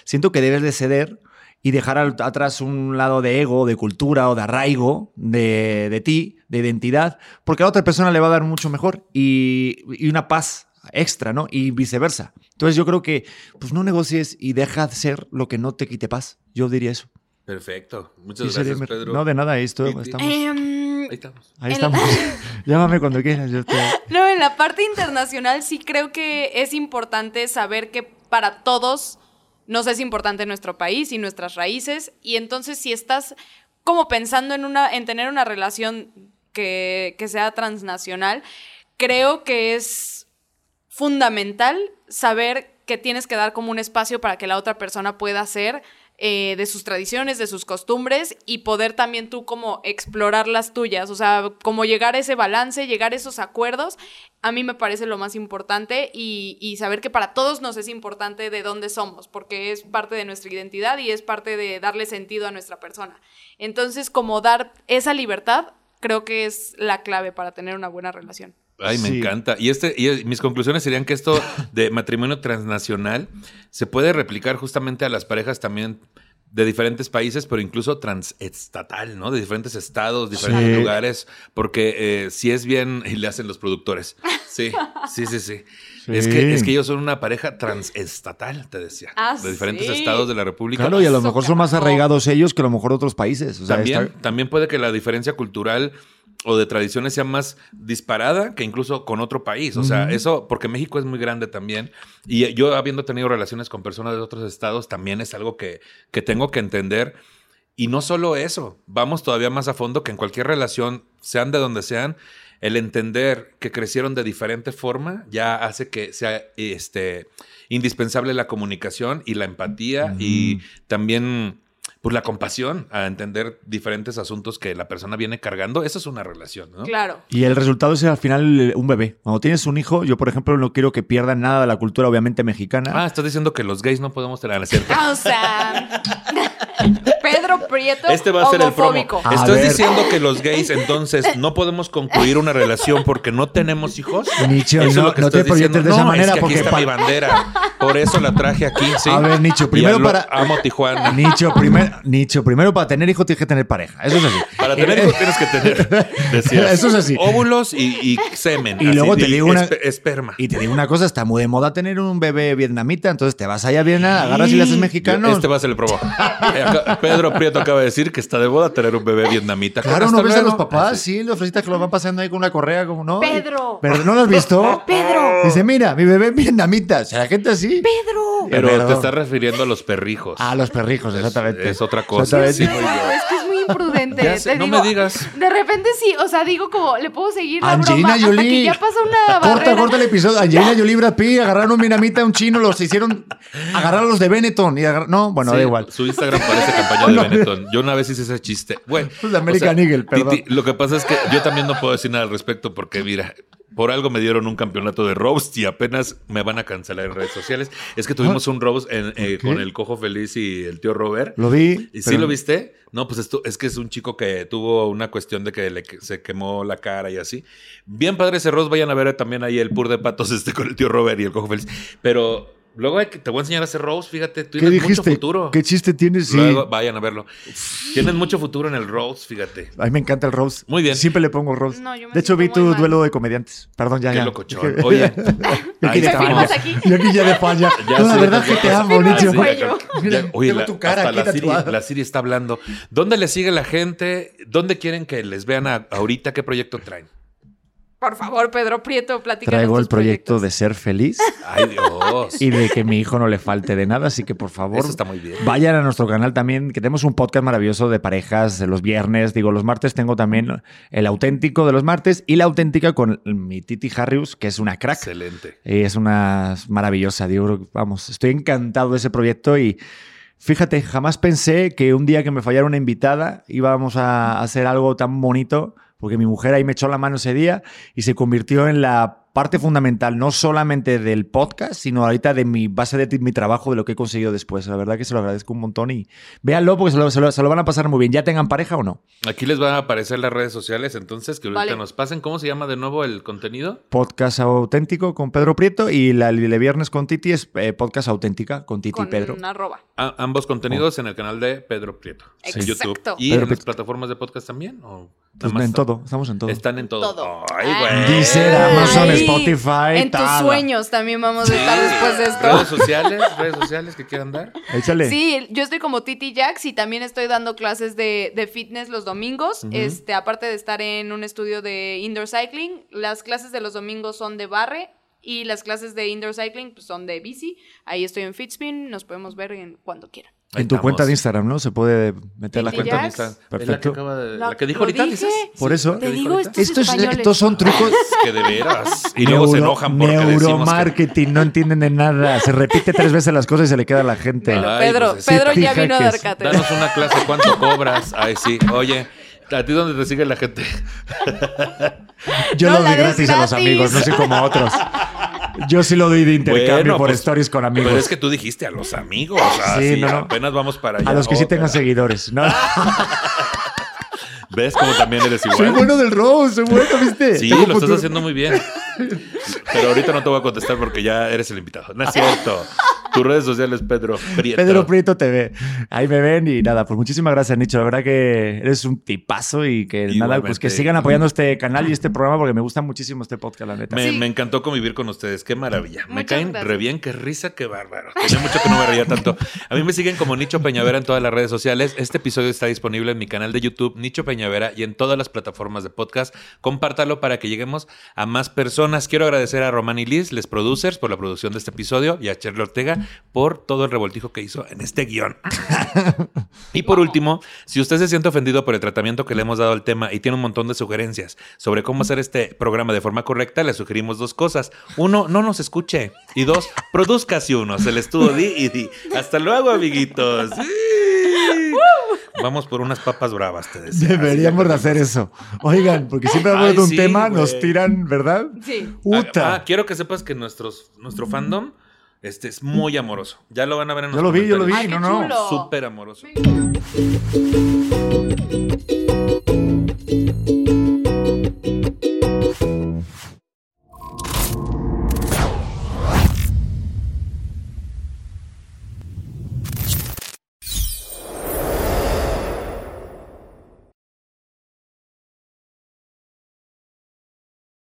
Speaker 4: siento que debes de ceder y dejar al- atrás un lado de ego, de cultura o de arraigo de, de ti, de identidad, porque a la otra persona le va a dar mucho mejor y, y una paz extra, ¿no? Y viceversa. Entonces yo creo que, pues no negocies y deja de ser lo que no te quite paz. Yo diría eso.
Speaker 2: Perfecto. Muchas
Speaker 4: Sí,
Speaker 2: gracias, Pedro.
Speaker 4: No, de nada, esto
Speaker 2: ¿Y ti?
Speaker 4: estamos...
Speaker 3: Em,
Speaker 2: Ahí estamos.
Speaker 4: Ahí estamos. (laughs) Llámame cuando quieras. yo te- (laughs)
Speaker 3: No, en la parte internacional sí creo que es importante saber que para todos nos es importante nuestro país y nuestras raíces. Y entonces, si estás como pensando en una, en tener una relación que, que sea transnacional, creo que es fundamental saber que tienes que dar como un espacio para que la otra persona pueda hacer eh, de sus tradiciones, de sus costumbres y poder también tú como explorar las tuyas, o sea, como llegar a ese balance, llegar a esos acuerdos, a mí me parece lo más importante y, y saber que para todos nos es importante de dónde somos, porque es parte de nuestra identidad y es parte de darle sentido a nuestra persona. Entonces, como dar esa libertad, creo que es la clave para tener una buena relación.
Speaker 2: Ay, me
Speaker 4: Sí.
Speaker 2: encanta. Y este, y mis conclusiones serían que esto de matrimonio transnacional se puede replicar justamente a las parejas también de diferentes países, pero incluso transestatal, ¿no? De diferentes estados, diferentes
Speaker 4: Sí.
Speaker 2: lugares, porque eh, si es bien, y le hacen los productores. Sí, sí, sí, sí.
Speaker 4: Sí.
Speaker 2: Es, que, es que ellos son una pareja transestatal, te decía.
Speaker 3: Ah,
Speaker 2: de diferentes
Speaker 3: sí.
Speaker 2: estados de la República.
Speaker 4: Claro, y a lo mejor son más arraigados ellos que a lo mejor otros países. O sea,
Speaker 2: también,
Speaker 4: está-
Speaker 2: también puede que la diferencia cultural o de tradiciones sea más disparada que incluso con otro país. O sea, eso, porque México es muy grande también. Y yo habiendo tenido relaciones con personas de otros estados, también es algo que, que tengo que entender. Y no solo eso, vamos todavía más a fondo que en cualquier relación, sean de donde sean, el entender que crecieron de diferente forma ya hace que sea este, indispensable la comunicación y la empatía y también pues la compasión, a entender diferentes asuntos que la persona viene cargando. Eso es una relación, ¿no?
Speaker 3: Claro.
Speaker 4: Y el resultado es al final un bebé. Cuando tienes un hijo, yo por ejemplo no quiero que pierdan nada de la cultura obviamente mexicana.
Speaker 2: Ah, estás diciendo que los gays no podemos tener, (laughs)
Speaker 3: o sea, Pedro Prieto.
Speaker 2: Este va a ser el promo.
Speaker 4: A
Speaker 2: ¿Estás
Speaker 4: ver.
Speaker 2: diciendo que los gays entonces no podemos concluir una relación porque no tenemos hijos?
Speaker 4: Nicho,
Speaker 2: Eso es
Speaker 4: no-
Speaker 2: lo que
Speaker 4: no te proyectes de esa
Speaker 2: No,
Speaker 4: manera
Speaker 2: es que
Speaker 4: porque
Speaker 2: aquí está mi bandera. Por eso la traje aquí, sí.
Speaker 4: A ver, Nicho, primero para-
Speaker 2: Amo Tijuana.
Speaker 4: Nicho, primer- Nicho, primero para tener hijo tienes que tener pareja. Eso es así.
Speaker 2: Para tener hijos tienes que tener, decías, (laughs)
Speaker 4: Eso es así.
Speaker 2: óvulos y, y semen.
Speaker 4: Y
Speaker 2: así,
Speaker 4: luego te
Speaker 2: y
Speaker 4: digo una-
Speaker 2: espe- esperma.
Speaker 4: Y te digo una cosa, está muy de moda tener un bebé vietnamita, entonces te vas allá a Vietnam, agarras y le haces mexicano.
Speaker 2: Este va a ser el promo. (laughs) Pedro Prieto acaba de decir que está de boda tener un bebé vietnamita.
Speaker 4: Claro, no ves a los papás, sí, los fresitas que los van pasando ahí con una correa, como no.
Speaker 3: Pedro.
Speaker 4: Pero no lo has visto.
Speaker 3: Pedro.
Speaker 4: Dice, mira, mi bebé vietnamita. O sea, la gente así.
Speaker 3: Pedro.
Speaker 2: Pero
Speaker 4: Perdón.
Speaker 2: te estás refiriendo a los perrijos.
Speaker 4: Ah, los perrijos, exactamente.
Speaker 2: es otra cosa.
Speaker 4: Exactamente.
Speaker 2: Sí, muy bien.
Speaker 3: No, es que es muy imprudente.
Speaker 2: Ya sé,
Speaker 3: te
Speaker 2: no
Speaker 3: digo,
Speaker 2: me digas.
Speaker 3: De repente sí, o sea, digo como, le puedo seguir la
Speaker 4: Angelina
Speaker 3: broma hasta
Speaker 4: Jolie.
Speaker 3: que ya pasa una
Speaker 4: Corta,
Speaker 3: barrera.
Speaker 4: corta el episodio. Angelina (laughs) Jolie, Brad Pitt, agarraron un vietnamita, un chino, los hicieron agarrar a los de Benetton y agarrar- No, bueno,
Speaker 2: Sí,
Speaker 4: da igual.
Speaker 2: Su Instagram parece campaña de (laughs) Benetton. Yo una vez hice ese chiste. Bueno,
Speaker 4: Pues de American Eagle, perdón.
Speaker 2: Titi, lo que pasa es que yo también no puedo decir nada al respecto porque, mira, por algo me dieron un campeonato de roast y apenas me van a cancelar en redes sociales. Es que tuvimos un roast en- eh, con el Cojo Feliz y el tío Robert.
Speaker 4: Lo vi.
Speaker 2: ¿Y sí
Speaker 4: pero-
Speaker 2: lo viste? No, pues esto es que es un chico que tuvo una cuestión de que le que- se quemó la cara y así. Bien padre ese roast, vayan a ver también ahí el pur de patos (laughs) este con el tío Robert y el Cojo Feliz. Pero luego hay que, te voy a enseñar a hacer roast, fíjate, tú
Speaker 4: ¿Qué
Speaker 2: tienes mucho futuro.
Speaker 4: ¿Qué chiste tienes? Sí.
Speaker 2: Luego vayan a verlo. Tienes mucho futuro en el roast, fíjate.
Speaker 4: A mí me encanta el Rose.
Speaker 2: Muy bien.
Speaker 4: Siempre le pongo Rose.
Speaker 3: No, yo me
Speaker 4: de hecho, vi tu
Speaker 3: mal.
Speaker 4: duelo de comediantes. Perdón, ya,
Speaker 2: Qué
Speaker 4: ya.
Speaker 2: locochón. (laughs) Oye,
Speaker 4: Yo aquí
Speaker 3: aquí?
Speaker 4: Yo aquí ya de falla. (laughs)
Speaker 2: Ya
Speaker 4: No, la verdad que te amo, Nicho.
Speaker 2: oye, la,
Speaker 4: tu cara
Speaker 2: hasta
Speaker 4: aquí
Speaker 2: la Siri, la Siri está hablando. ¿Dónde le sigue la gente? ¿Dónde quieren que les vean a- ahorita? ¿Qué proyecto traen?
Speaker 3: Por favor, Pedro Prieto, platícanos
Speaker 4: Traigo el proyecto
Speaker 3: proyectos.
Speaker 4: de ser feliz
Speaker 2: Ay, Dios.
Speaker 4: y de que mi hijo no le falte de nada, así que por favor,
Speaker 2: Eso está muy bien.
Speaker 4: vayan a nuestro canal también, que tenemos un podcast maravilloso de parejas de los viernes. Digo, los martes tengo también el auténtico de los martes y la auténtica con mi Titi Harrius, que es una crack.
Speaker 2: Excelente.
Speaker 4: Y es una maravillosa, digo, vamos, estoy encantado de ese proyecto y fíjate, jamás pensé que un día que me fallara una invitada íbamos a hacer algo tan bonito, porque mi mujer ahí me echó la mano ese día y se convirtió en la parte fundamental, no solamente del podcast, sino ahorita de mi base de mi trabajo, de lo que he conseguido después. La verdad que se lo agradezco un montón y véanlo porque se lo, se lo- se lo van a pasar muy bien, ya tengan pareja o no.
Speaker 2: Aquí les van a aparecer las redes sociales, entonces que ahorita
Speaker 3: Vale.
Speaker 2: nos pasen. ¿Cómo se llama de nuevo el contenido?
Speaker 4: Podcast auténtico con Pedro Prieto y la de viernes con Titi es eh, podcast auténtica con Titi
Speaker 3: con
Speaker 4: y Pedro.
Speaker 3: una arroba.
Speaker 2: A- ambos contenidos en el canal de Pedro Prieto. En
Speaker 3: Exacto.
Speaker 2: YouTube. ¿Y
Speaker 4: Pedro
Speaker 2: en las plataformas de podcast también? ¿O
Speaker 4: Pues en todo, estamos en todo.
Speaker 2: Están en todo.
Speaker 3: Todo.
Speaker 2: Ay, güey.
Speaker 4: Deezer, Amazon,
Speaker 3: Ay,
Speaker 4: Spotify,
Speaker 3: En tus sueños también vamos a estar después de
Speaker 2: Redes
Speaker 3: esto.
Speaker 2: sociales, redes sociales que quieran dar.
Speaker 4: Échale.
Speaker 3: Sí, yo estoy como Titi Jax y también estoy dando clases de, de fitness los domingos. Este, aparte de estar en un estudio de indoor cycling, las clases de los domingos son de barre y las clases de indoor cycling pues, son de bici. Ahí estoy en Fitspin, nos podemos ver en cuando quieran.
Speaker 4: En tu
Speaker 2: estamos.
Speaker 4: cuenta de Instagram, ¿no? Se puede meter la cuenta.
Speaker 2: De Instagram. Es la que
Speaker 4: Perfecto.
Speaker 2: acaba de-
Speaker 3: Lo-
Speaker 2: la que dijo ahorita, dices.
Speaker 4: Por eso.
Speaker 3: Estos
Speaker 4: Estos, son trucos.
Speaker 2: Que de veras. Y luego se enojan porque que...
Speaker 4: Neuromarketing, no entienden de nada. Se repite tres veces las cosas y se le queda a la gente.
Speaker 3: Bueno,
Speaker 2: Ay,
Speaker 3: Pedro,
Speaker 2: pues,
Speaker 3: Pedro
Speaker 4: sí,
Speaker 3: ya vino a dar cátedra.
Speaker 2: Danos una clase, ¿cuánto cobras? Ay, sí. Oye, ¿a ti dónde te sigue la gente?
Speaker 4: Yo
Speaker 3: No,
Speaker 4: lo doy
Speaker 3: des
Speaker 4: gratis a los
Speaker 3: gratis.
Speaker 4: amigos, no sé como otros. (laughs) Yo sí lo doy de intercambio
Speaker 2: Bueno,
Speaker 4: por
Speaker 2: pues,
Speaker 4: stories con amigos.
Speaker 2: Pero es que tú dijiste a los amigos. O sea,
Speaker 4: Sí,
Speaker 2: sí,
Speaker 4: no,
Speaker 2: apenas vamos para allá.
Speaker 4: A los que sí tengan seguidores, ¿no? (laughs)
Speaker 2: ¿Ves cómo también eres igual?
Speaker 4: Soy bueno del Rose, soy bueno, ¿viste?
Speaker 2: Sí, lo estás haciendo muy bien. Pero ahorita no te voy a contestar porque ya eres el invitado. No es cierto. Tus redes sociales, Pedro Prieto.
Speaker 4: Pedro Prieto TV. Ahí me ven y nada, pues muchísimas gracias, Nicho. La verdad que eres un tipazo y que nada, pues que sigan apoyando este canal y este programa porque me gusta muchísimo este podcast, la neta.
Speaker 2: Me,
Speaker 3: Sí.
Speaker 2: me encantó convivir con ustedes. Qué maravilla. Me caen
Speaker 3: gracias.
Speaker 2: re bien. Qué risa, qué bárbaro. Tenía mucho que no me reía tanto. A mí me siguen como Nicho Peñavera en todas las redes sociales. Este episodio está disponible en mi canal de YouTube, Nicho Peñavera, y en todas las plataformas de podcast. Compártalo para que lleguemos a más personas. Quiero agradecer a Román y Liz, les producers, por la producción de este episodio, y a Cherly Ortega por todo el revoltijo que hizo en este guion. (laughs) Y por último, si usted se siente ofendido por el tratamiento que le hemos dado al tema y tiene un montón de sugerencias sobre cómo hacer este programa de forma correcta, le sugerimos dos cosas. Uno, no nos escuche. Y dos, produzca si uno. Se le estuvo di y di. Hasta luego, amiguitos. Sí. Vamos por unas papas bravas, te decía.
Speaker 4: Deberíamos de hacer eso. Oigan, porque siempre hablamos de un
Speaker 2: sí,
Speaker 4: tema, nos tiran, ¿verdad?
Speaker 3: Sí.
Speaker 4: Uta.
Speaker 2: Ah, quiero que sepas que nuestros, nuestro fandom este es muy amoroso. Ya lo van a ver en los
Speaker 4: Yo lo vi, yo lo vi. No, no.
Speaker 3: Chulo.
Speaker 2: Súper amoroso.